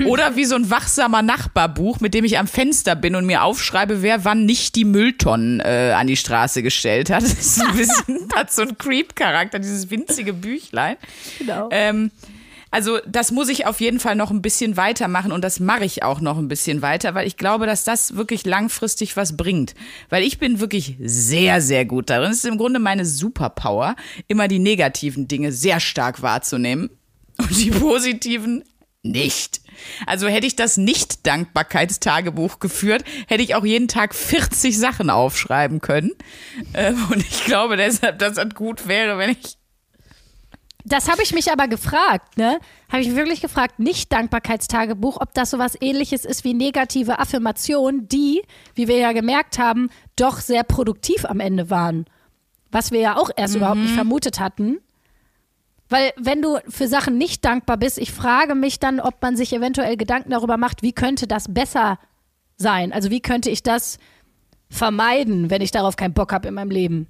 Oder wie so ein wachsamer Nachbarbuch, mit dem ich am Fenster bin und mir aufschreibe, wer wann nicht die Mülltonnen äh, an die Straße gestellt hat. Das ist ein bisschen, hat so einen Creep-Charakter, dieses winzige Büchlein. Genau. Ähm, also das muss ich auf jeden Fall noch ein bisschen weitermachen und das mache ich auch noch ein bisschen weiter, weil ich glaube, dass das wirklich langfristig was bringt. Weil ich bin wirklich sehr, sehr gut darin. Es ist im Grunde meine Superpower, immer die negativen Dinge sehr stark wahrzunehmen und die positiven nicht. Also hätte ich das nicht Dankbarkeitstagebuch geführt, hätte ich auch jeden Tag 40 Sachen aufschreiben können. Ähm, Und ich glaube deshalb, dass das gut wäre, wenn ich Das habe ich mich aber gefragt, ne? Habe ich wirklich gefragt, nicht Dankbarkeitstagebuch, ob das sowas ähnliches ist wie negative Affirmationen, die, wie wir ja gemerkt haben, doch sehr produktiv am Ende waren. Was wir ja auch erst überhaupt nicht vermutet hatten. Weil wenn du für Sachen nicht dankbar bist, ich frage mich dann, ob man sich eventuell Gedanken darüber macht, wie könnte das besser sein? Also wie könnte ich das vermeiden, wenn ich darauf keinen Bock habe in meinem Leben?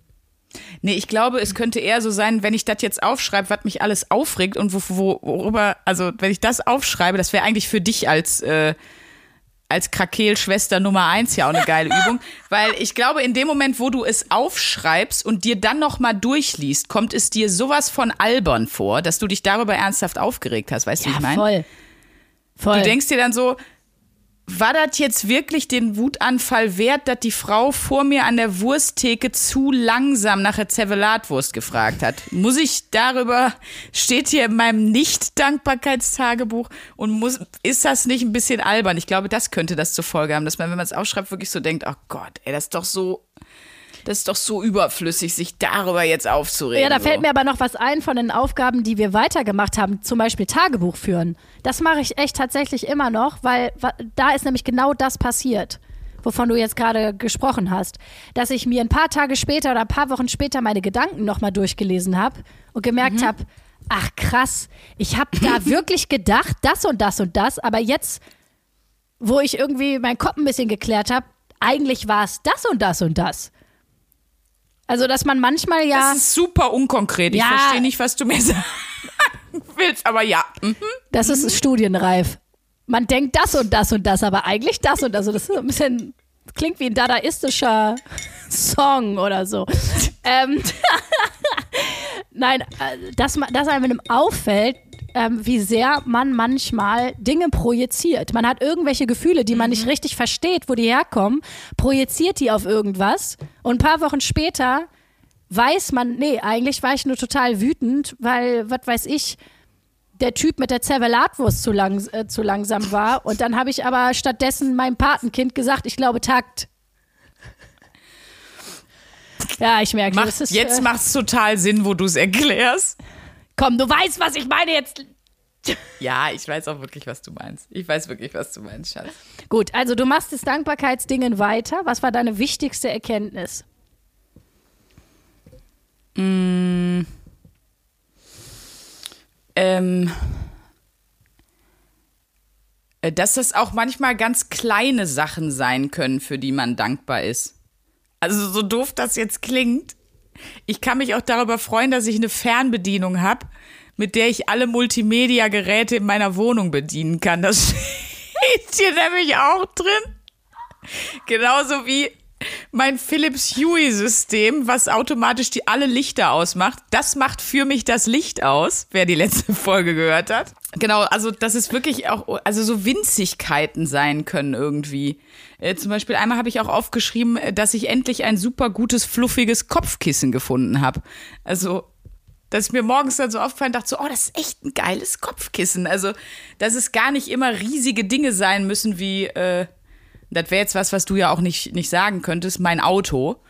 Nee, ich glaube, es könnte eher so sein, wenn ich das jetzt aufschreibe, was mich alles aufregt und wo, wo, worüber, also wenn ich das aufschreibe, das wäre eigentlich für dich als, äh, als Krakel-Schwester Nummer eins ja auch eine geile Übung. Weil ich glaube, in dem Moment, wo du es aufschreibst und dir dann nochmal durchliest, kommt es dir sowas von albern vor, dass du dich darüber ernsthaft aufgeregt hast. Weißt du, wie ich meine? voll. Voll. Du denkst dir dann so, war das jetzt wirklich den Wutanfall wert, dass die Frau vor mir an der Wursttheke zu langsam nach der Zervelatwurst gefragt hat? Muss ich darüber, steht hier in meinem Nicht-Dankbarkeitstagebuch und muss, ist das nicht ein bisschen albern? Ich glaube, das könnte das zur Folge haben, dass man, wenn man es aufschreibt, wirklich so denkt, oh Gott, ey, das ist doch so, das ist doch so überflüssig, sich darüber jetzt aufzuregen. Ja, da fällt so. mir aber noch was ein von den Aufgaben, die wir weitergemacht haben, zum Beispiel Tagebuch führen. Das mache ich echt tatsächlich immer noch, weil da ist nämlich genau das passiert, wovon du jetzt gerade gesprochen hast. Dass ich mir ein paar Tage später oder ein paar Wochen später meine Gedanken nochmal durchgelesen habe und gemerkt habe, ach krass, ich habe da wirklich gedacht, das und das und das, aber jetzt, wo ich irgendwie meinen Kopf ein bisschen geklärt habe, eigentlich war es das und das und das. Also, dass man manchmal ja. Das ist super unkonkret. Ich Ja. verstehe nicht, was du mir sagen willst, aber ja. Mhm. Das ist studienreif. Man denkt das und das und das, aber eigentlich das und das. Und das ist ein bisschen, klingt wie ein dadaistischer Song oder so. ähm, Nein, äh, dass, man- dass einem auffällt, ähm, wie sehr man manchmal Dinge projiziert. Man hat irgendwelche Gefühle, die man nicht richtig versteht, wo die herkommen, projiziert die auf irgendwas und ein paar Wochen später weiß man, nee, eigentlich war ich nur total wütend, weil, was weiß ich, der Typ mit der Zervelatwurst zu, lang, äh, zu langsam war. Und dann habe ich aber stattdessen meinem Patenkind gesagt, ich glaube Takt. Ja, ich merke, Macht, das ist. jetzt äh, macht's total Sinn, wo du es erklärst. komm, du weißt, was ich meine jetzt. Ja, ich weiß auch wirklich, was du meinst. Ich weiß wirklich, was du meinst, Schatz. Gut, also du machst das Dankbarkeitsdingen weiter. Was war deine wichtigste Erkenntnis? Ähm, äh, dass das auch manchmal ganz kleine Sachen sein können, für die man dankbar ist. Also so doof das jetzt klingt, ich kann mich auch darüber freuen, dass ich eine Fernbedienung habe, mit der ich alle Multimedia-Geräte in meiner Wohnung bedienen kann. Das steht hier nämlich auch drin. Genauso wie mein Philips Hue-System, was automatisch die alle Lichter ausmacht. Das macht für mich das Licht aus, wer die letzte Folge gehört hat. Genau, also dass es wirklich auch, also so Winzigkeiten sein können irgendwie. Äh, zum Beispiel einmal habe ich auch aufgeschrieben, äh, dass ich endlich ein super gutes, fluffiges Kopfkissen gefunden habe. Also dass mir morgens dann so aufgefallen dachte so, oh, das ist echt ein geiles Kopfkissen. Also, dass es gar nicht immer riesige Dinge sein müssen wie, äh, das wäre jetzt was, was du ja auch nicht, nicht sagen könntest, mein Auto.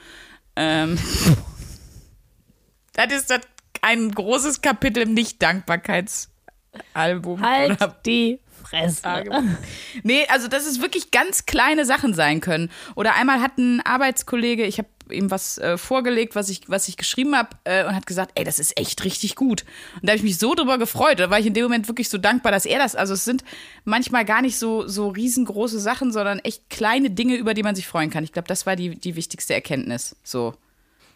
Ähm, das ist das ein großes Kapitel im Nicht-Dankbarkeitsalbum. Halt oder die Fresse. Tagebuch. Nee, also dass es wirklich ganz kleine Sachen sein können. Oder einmal hat ein Arbeitskollege, ich habe ihm was äh, vorgelegt, was ich, was ich geschrieben habe, äh, und hat gesagt, ey, das ist echt richtig gut. Und da habe ich mich so drüber gefreut. Da war ich in dem Moment wirklich so dankbar, dass er das, also es sind manchmal gar nicht so, so riesengroße Sachen, sondern echt kleine Dinge, über die man sich freuen kann. Ich glaube, das war die, die wichtigste Erkenntnis. So.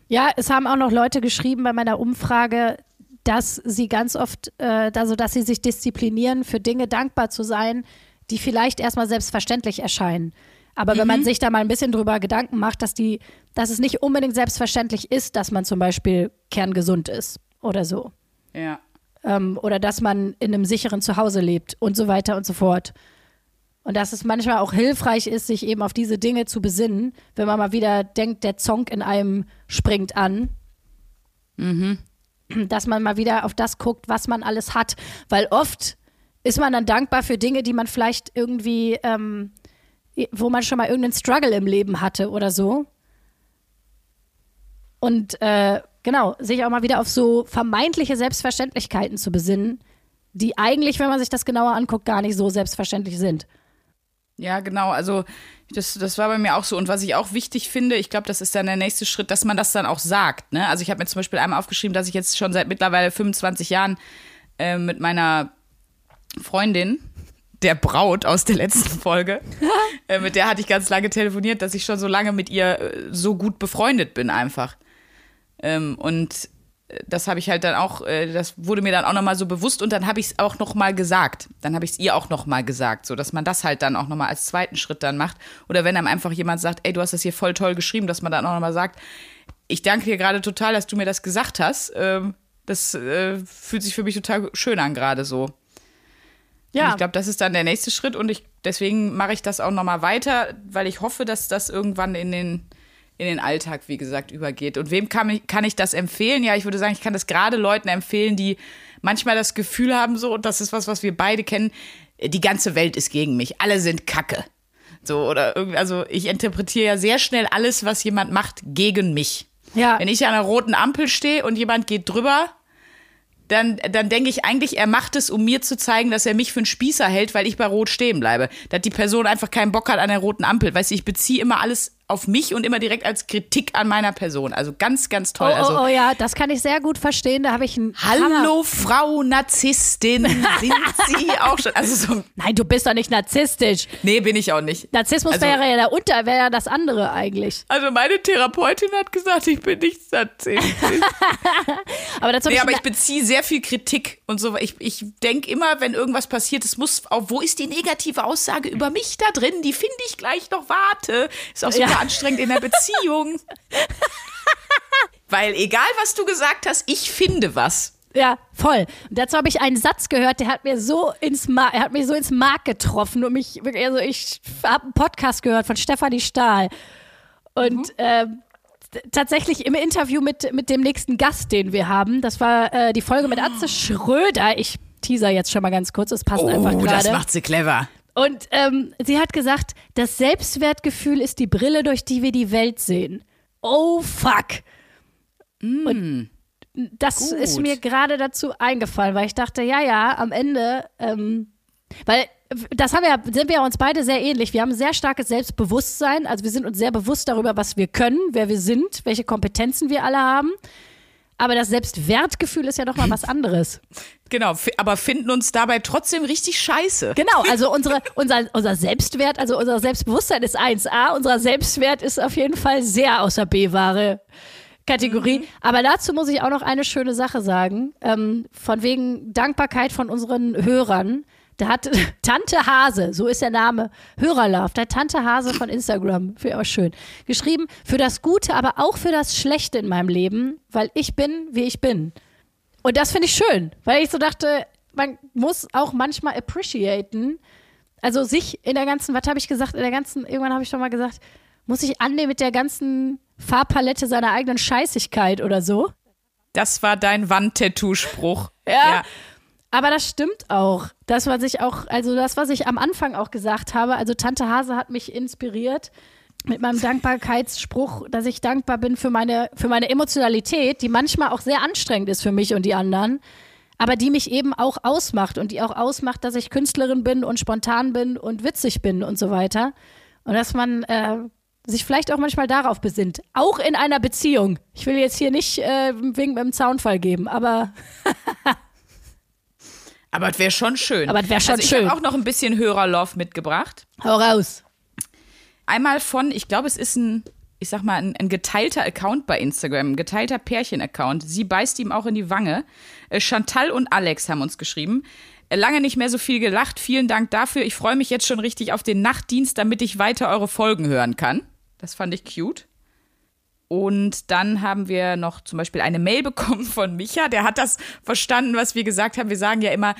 Ja, es haben auch noch Leute geschrieben bei meiner Umfrage, dass sie ganz oft, äh, also dass sie sich disziplinieren, für Dinge dankbar zu sein, die vielleicht erstmal selbstverständlich erscheinen. Aber wenn man sich da mal ein bisschen drüber Gedanken macht, dass die, dass es nicht unbedingt selbstverständlich ist, dass man zum Beispiel kerngesund ist oder so. Ja. Ähm, oder dass man in einem sicheren Zuhause lebt und so weiter und so fort. Und dass es manchmal auch hilfreich ist, sich eben auf diese Dinge zu besinnen, wenn man mal wieder denkt, der Zonk in einem springt an. Dass man mal wieder auf das guckt, was man alles hat. Weil oft ist man dann dankbar für Dinge, die man vielleicht irgendwie, ähm, wo man schon mal irgendeinen Struggle im Leben hatte oder so. Und äh, genau, sich auch mal wieder auf so vermeintliche Selbstverständlichkeiten zu besinnen, die eigentlich, wenn man sich das genauer anguckt, gar nicht so selbstverständlich sind. Ja, genau. Also das, das war bei mir auch so. Und was ich auch wichtig finde, ich glaube, das ist dann der nächste Schritt, dass man das dann auch sagt. Ne? Also ich habe mir zum Beispiel einmal aufgeschrieben, dass ich jetzt schon seit mittlerweile 25 Jahren äh, mit meiner Freundin, der Braut aus der letzten Folge, äh, mit der hatte ich ganz lange telefoniert, dass ich schon so lange mit ihr äh, so gut befreundet bin einfach. Ähm, und äh, das habe ich halt dann auch, äh, das wurde mir dann auch nochmal so bewusst und dann habe ich es auch nochmal gesagt. Dann habe ich es ihr auch nochmal gesagt, so dass man das halt dann auch nochmal als zweiten Schritt dann macht. Oder wenn einem einfach jemand sagt, ey, du hast das hier voll toll geschrieben, dass man dann auch nochmal sagt, ich danke dir gerade total, dass du mir das gesagt hast. Ähm, das äh, fühlt sich für mich total schön an gerade so. Ja. Und ich glaube, das ist dann der nächste Schritt und ich, deswegen mache ich das auch nochmal weiter, weil ich hoffe, dass das irgendwann in den, in den Alltag, wie gesagt, übergeht. Und wem kann ich, kann ich das empfehlen? Ja, ich würde sagen, ich kann das gerade Leuten empfehlen, die manchmal das Gefühl haben, so, und das ist was, was wir beide kennen, die ganze Welt ist gegen mich, alle sind Kacke. So, oder irgendwie, also ich interpretiere ja sehr schnell alles, was jemand macht, gegen mich. Ja. Wenn ich an einer roten Ampel stehe und jemand geht drüber, dann, dann denke ich eigentlich, er macht es, um mir zu zeigen, dass er mich für einen Spießer hält, weil ich bei Rot stehen bleibe. Dass die Person einfach keinen Bock hat an der roten Ampel. Weißt du, ich beziehe immer alles auf mich und immer direkt als Kritik an meiner Person. Also ganz, ganz toll. Oh, also, oh, oh ja, das kann ich sehr gut verstehen. Da habe ich einen Hammer. Hallo, Frau Narzisstin, sind Sie auch schon? Also so, Nein, du bist doch nicht narzisstisch. nee, bin ich auch nicht. Narzissmus Also- wäre ja der Unter, wäre ja das andere eigentlich. Also meine Therapeutin hat gesagt, ich bin nicht narzisstisch. Aber dazu Nee, ich aber ich beziehe sehr viel Kritik und so. Ich, ich denke immer, wenn irgendwas passiert, es muss, auch, wo ist die negative Aussage über mich da drin? Die finde ich gleich noch, warte. Ist auch super Ja. Anstrengend in der Beziehung. Weil egal, was du gesagt hast, ich finde was. Ja, voll. Und dazu habe ich einen Satz gehört, der hat mir so ins Mark, hat mich so ins Mark getroffen und mich also ich habe einen Podcast gehört von Stefanie Stahl und ähm, t- tatsächlich im Interview mit mit dem nächsten Gast, den wir haben, das war äh, die Folge mit Atze Schröder. Ich teaser jetzt schon mal ganz kurz, es passt einfach Oh, das gerade. macht sie clever. Und ähm, sie hat gesagt, das Selbstwertgefühl ist die Brille, durch die wir die Welt sehen. Oh fuck. Und das Mm. Gut. ist mir gerade dazu eingefallen, weil ich dachte, ja, ja, am Ende, ähm, weil das haben wir, sind wir uns beide sehr ähnlich. Wir haben ein sehr starkes Selbstbewusstsein. Also wir sind uns sehr bewusst darüber, was wir können, wer wir sind, welche Kompetenzen wir alle haben. Aber das Selbstwertgefühl ist ja doch mal was anderes. Genau, aber finden uns dabei trotzdem richtig scheiße. Genau, also unsere, unser, unser Selbstwert, also unser Selbstbewusstsein ist 1a, unser Selbstwert ist auf jeden Fall sehr außer B-Ware. Kategorie. Aber dazu muss ich auch noch eine schöne Sache sagen. Ähm, von wegen Dankbarkeit von unseren Hörern. Da hat Tante Hase, so ist der Name, Hörerlauf, der Tante Hase von Instagram, für auch schön, geschrieben, für das Gute, aber auch für das Schlechte in meinem Leben, weil ich bin, wie ich bin. Und das finde ich schön, weil ich so dachte, man muss auch manchmal appreciaten, also sich in der ganzen, was habe ich gesagt, in der ganzen, irgendwann habe ich schon mal gesagt, muss ich annehmen mit der ganzen Farbpalette seiner eigenen Scheißigkeit oder so. Das war dein Wandtattoo-Spruch. Ja. Aber das stimmt auch. Das, was ich auch, also das, was ich am Anfang auch gesagt habe, also Tante Hase hat mich inspiriert mit meinem Dankbarkeitsspruch, dass ich dankbar bin für meine, für meine Emotionalität, die manchmal auch sehr anstrengend ist für mich und die anderen, aber die mich eben auch ausmacht und die auch ausmacht, dass ich Künstlerin bin und spontan bin und witzig bin und so weiter. Und dass man äh, sich vielleicht auch manchmal darauf besinnt. Auch in einer Beziehung. Ich will jetzt hier nicht äh, wegen beim Zaunfall geben, aber Aber es wäre schon schön. Aber es wär schon also ich schön. habe auch noch ein bisschen Hörerlove mitgebracht. hau raus. Einmal von, ich glaube, es ist ein, ich sag mal, ein, ein geteilter Account bei Instagram, ein geteilter Pärchen-Account. Sie beißt ihm auch in die Wange. Äh, Chantal und Alex haben uns geschrieben. Äh, Lange nicht mehr so viel gelacht. Vielen Dank dafür. Ich freue mich jetzt schon richtig auf den Nachtdienst, damit ich weiter eure Folgen hören kann. Das fand ich cute. Und dann haben wir noch zum Beispiel eine Mail bekommen von Micha. Der hat das verstanden, was wir gesagt haben. Wir sagen ja immer,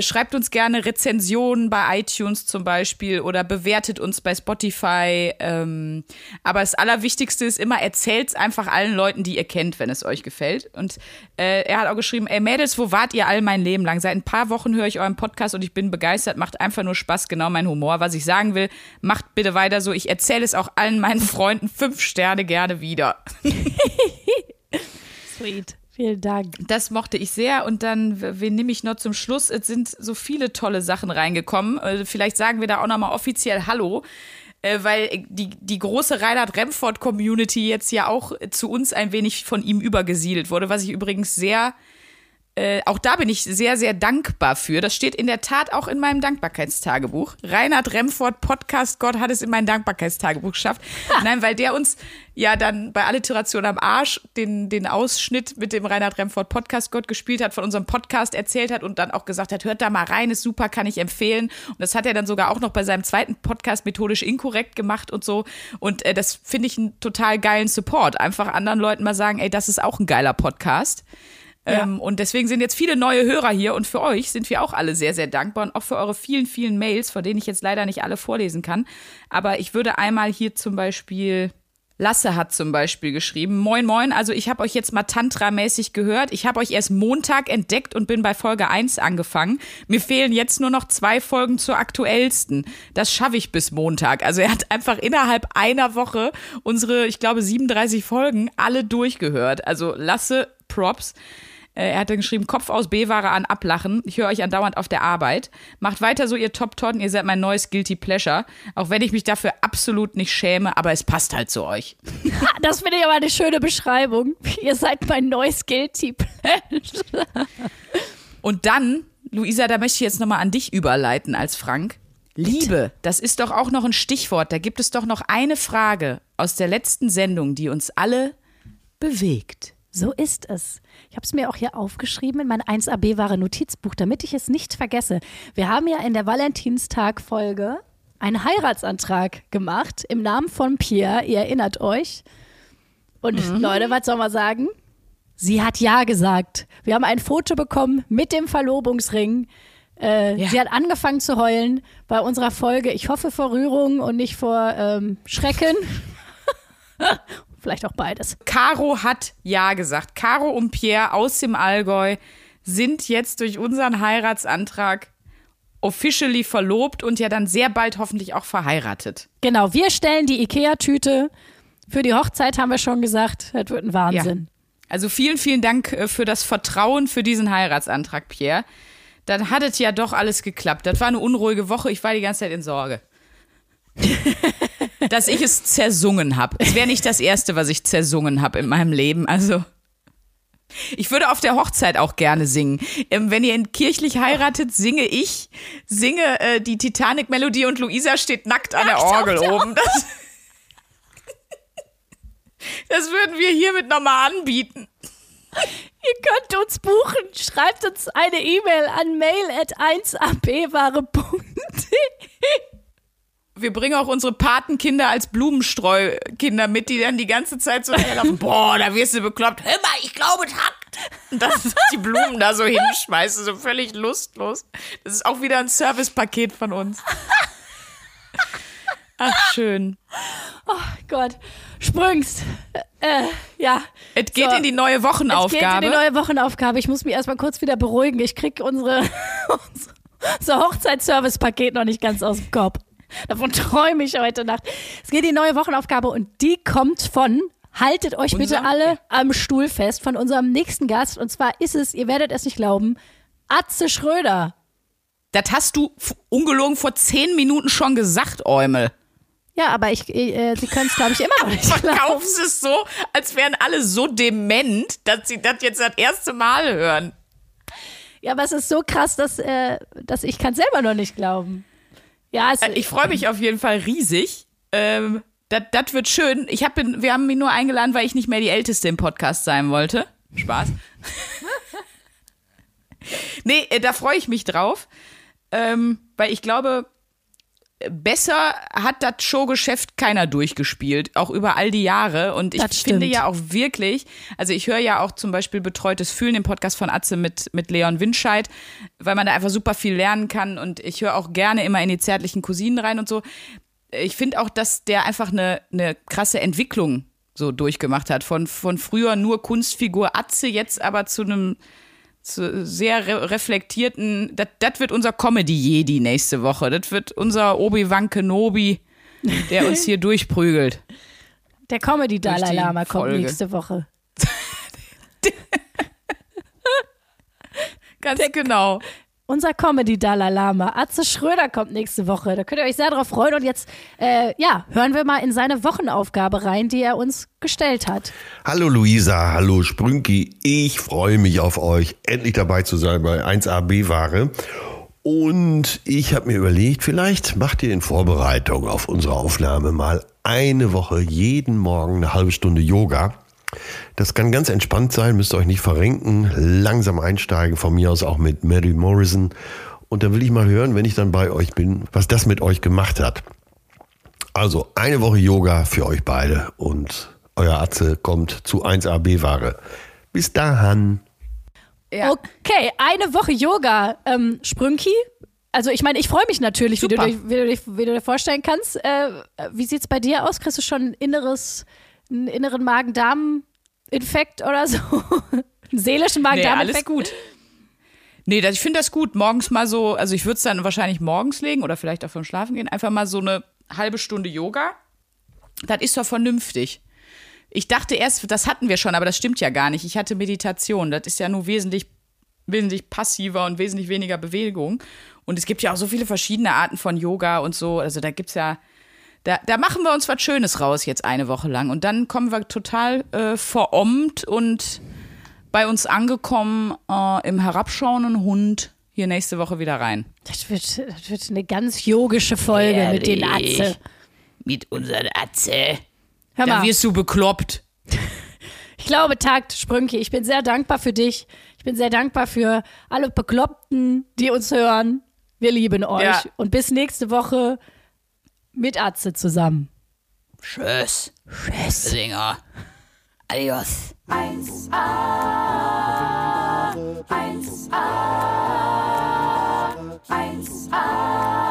schreibt uns gerne Rezensionen bei iTunes zum Beispiel oder bewertet uns bei Spotify. Ähm, aber das Allerwichtigste ist immer, erzählt es einfach allen Leuten, die ihr kennt, wenn es euch gefällt. Und äh, er hat auch geschrieben, ey Mädels, wo wart ihr all mein Leben lang? Seit ein paar Wochen höre ich euren Podcast und ich bin begeistert. Macht einfach nur Spaß, genau mein Humor. Was ich sagen will, macht bitte weiter so. Ich erzähle es auch allen meinen Freunden fünf Sterne gerne wieder. Sweet. Vielen Dank. Das mochte ich sehr. Und dann, wen nehme ich noch zum Schluss? Es sind so viele tolle Sachen reingekommen. Äh, Vielleicht sagen wir da auch nochmal offiziell Hallo. äh, Weil die, die große Reinhard Remford-Community jetzt ja auch zu uns ein wenig von ihm übergesiedelt wurde, was ich übrigens sehr, äh, auch da bin ich sehr, sehr dankbar für. Das steht in der Tat auch in meinem Dankbarkeitstagebuch. Reinhard Remford, Podcast Gott hat es in mein Dankbarkeitstagebuch geschafft. Nein, weil der uns ja dann bei Alliteration am Arsch den, den Ausschnitt mit dem Reinhard Remford Podcast Gott gespielt hat, von unserem Podcast erzählt hat und dann auch gesagt hat, hört da mal rein, ist super, kann ich empfehlen. Und das hat er dann sogar auch noch bei seinem zweiten Podcast methodisch inkorrekt gemacht und so. Und äh, das finde ich einen total geilen Support. Einfach anderen Leuten mal sagen, ey, das ist auch ein geiler Podcast. Ähm, und deswegen sind jetzt viele neue Hörer hier und für euch sind wir auch alle sehr, sehr dankbar und auch für eure vielen, vielen Mails, von denen ich jetzt leider nicht alle vorlesen kann. Aber ich würde einmal hier zum Beispiel Lasse hat zum Beispiel geschrieben, moin moin, also ich habe euch jetzt mal Tantra-mäßig gehört. Ich habe euch erst Montag entdeckt und bin bei Folge 1 angefangen. Mir fehlen jetzt nur noch zwei Folgen zur aktuellsten. Das schaffe ich bis Montag. Also er hat einfach innerhalb einer Woche unsere, ich glaube, 37 Folgen alle durchgehört. Also Lasse, Props. Äh, Er hat dann geschrieben, Kopf aus B-Ware an ablachen. Ich höre euch andauernd auf der Arbeit. Macht weiter so, ihr Top-Totten. Ihr seid mein neues Guilty Pleasure. Auch wenn ich mich dafür absolut nicht schäme, aber es passt halt zu euch. Das finde ich aber eine schöne Beschreibung. Ihr seid mein neues Guilty Pleasure. Und dann, Luisa, da möchte ich jetzt nochmal an dich überleiten als Frank. Liebe, das ist doch auch noch ein Stichwort. Da gibt es doch noch eine Frage aus der letzten Sendung, die uns alle bewegt. So ist es. Ich habe es mir auch hier aufgeschrieben in mein 1AB-wahre Notizbuch, damit ich es nicht vergesse. Wir haben ja in der Valentinstag-Folge einen Heiratsantrag gemacht im Namen von Pierre. Ihr erinnert euch. Und Leute, was soll man sagen? Sie hat Ja gesagt. Wir haben ein Foto bekommen mit dem Verlobungsring. Äh, Ja. Sie hat angefangen zu heulen bei unserer Folge. Ich hoffe vor Rührung und nicht vor ähm, Schrecken. Vielleicht auch beides. Caro hat Ja gesagt. Caro und Pierre aus dem Allgäu sind jetzt durch unseren Heiratsantrag officially verlobt und ja dann sehr bald hoffentlich auch verheiratet. Genau, wir stellen die IKEA-Tüte. Für die Hochzeit haben wir schon gesagt, das wird ein Wahnsinn. Also vielen, vielen Dank äh, für das Vertrauen für diesen Heiratsantrag, Pierre. Dann hat es ja doch alles geklappt. Das war eine unruhige Woche. Ich war die ganze Zeit in Sorge. Dass ich es zersungen habe. Es wäre nicht das Erste, was ich zersungen habe in meinem Leben. Also. Ich würde auf der Hochzeit auch gerne singen. Ähm, wenn ihr in kirchlich heiratet, singe ich, singe äh, die Titanic-Melodie und Luisa steht nackt an der Orgel der oben. Das, das würden wir hiermit nochmal anbieten. Ihr könnt uns buchen. Schreibt uns eine E-Mail an mail at 1abware.de. Wir bringen auch unsere Patenkinder als Blumenstreukinder mit, die dann die ganze Zeit so herlaufen. Boah, da wirst du bekloppt. Hör mal, ich glaube, es hackt. Dann die Blumen da so hinschmeißen, so völlig lustlos. Das ist auch wieder ein Servicepaket von uns. Ach, schön. Gott, Sprüngs. Äh, ja. Es geht So. in die neue Es geht in Wochenaufgabe. die neue Wochenaufgabe. Ich muss mich erstmal kurz wieder beruhigen. Ich krieg unsere, unsere, unser Hochzeitsservice-Paket noch nicht ganz aus dem Kopf. Davon träume ich heute Nacht. Es geht die neue Wochenaufgabe und die kommt von, haltet euch bitte Unser- alle ja. am Stuhl fest, von unserem nächsten Gast. Und zwar ist es, ihr werdet es nicht glauben, Atze Schröder. das hast du ungelogen vor zehn Minuten schon gesagt, Eumel. Ja, aber ich, äh, Sie können es, glaube ich, immer noch nicht glauben. Verkaufst es so, als wären alle so dement, dass sie das jetzt das erste Mal hören. Ja, aber es ist so krass, dass, äh, dass ich kann selber noch nicht glauben. Ja, Äh, Ich freue mich auf jeden Fall riesig. Ähm, das wird schön. Ich hab, wir haben ihn nur eingeladen, weil ich nicht mehr die Älteste im Podcast sein wollte. Spaß. nee, äh, da freue ich mich drauf. Ähm, weil ich glaube, besser hat das Showgeschäft keiner durchgespielt, auch über all die Jahre. Und ich Das finde stimmt. ja auch wirklich, also ich höre ja auch zum Beispiel Betreutes Fühlen, den Podcast von Atze mit, mit Leon Winscheid, weil man da einfach super viel lernen kann. Und ich höre auch gerne immer in die zärtlichen Cousinen rein und so. Ich finde auch, dass der einfach eine, eine krasse Entwicklung so durchgemacht hat. Von, von früher nur Kunstfigur Atze, jetzt aber zu einem zu sehr re reflektierten, das wird unser Comedy-Jedi nächste Woche. Das wird unser Obi-Wan Kenobi, der uns hier durchprügelt. der Comedy Dalai Durch die Lama kommt Folge. nächste Woche. Ganz genau. Unser Comedy Dalai Lama, Atze Schröder kommt nächste Woche. Da könnt ihr euch sehr drauf freuen. Und jetzt, äh, ja, hören wir mal in seine Wochenaufgabe rein, die er uns gestellt hat. Hallo Luisa, hallo Sprünki. Ich freue mich auf euch, endlich dabei zu sein bei 1AB-Ware. Und ich habe mir überlegt, vielleicht macht ihr in Vorbereitung auf unsere Aufnahme mal eine Woche jeden Morgen eine halbe Stunde Yoga. Das kann ganz entspannt sein, müsst ihr euch nicht verrenken, langsam einsteigen, von mir aus auch mit Mary Morrison. Und dann will ich mal hören, wenn ich dann bei euch bin, was das mit euch gemacht hat. Also eine Woche Yoga für euch beide und euer Atze kommt zu 1AB-Ware. Bis dahin. Ja. Okay, eine Woche Yoga. Ähm, Sprünki? Also ich meine, ich freue mich natürlich, wie du, wie, du, wie du dir vorstellen kannst. Äh, wie sieht's bei dir aus? Kriegst du schon ein inneres, einen inneren Magen-Darm-Infekt oder so? einen seelischen Nee, alles Magen-Darm-Infekt? gut. Nee, das, ich finde das gut. Morgens mal so, also ich würde es dann wahrscheinlich morgens legen oder vielleicht auch vom Schlafen gehen. Einfach mal so eine halbe Stunde Yoga. Das ist doch vernünftig. Ich dachte erst, das hatten wir schon, aber das stimmt ja gar nicht. Ich hatte Meditation. Das ist ja nur wesentlich, wesentlich passiver und wesentlich weniger Bewegung. Und es gibt ja auch so viele verschiedene Arten von Yoga und so. Also da gibt's ja, da, da machen wir uns was Schönes raus jetzt eine Woche lang. Und dann kommen wir total äh, verommt und bei uns angekommen äh, im herabschauenden Hund hier nächste Woche wieder rein. Das wird, das wird eine ganz yogische Folge mit den. Atze. Mit unserer Atze. Hör Da mal, wirst du bekloppt. ich glaube, Takt, Sprünki, ich bin sehr dankbar für dich. Ich bin sehr dankbar für alle Bekloppten, die uns hören. Wir lieben euch. Ja. Und bis nächste Woche mit Atze zusammen. Tschüss. Tschüss. Singer. Adios. 1a. 1a. 1a.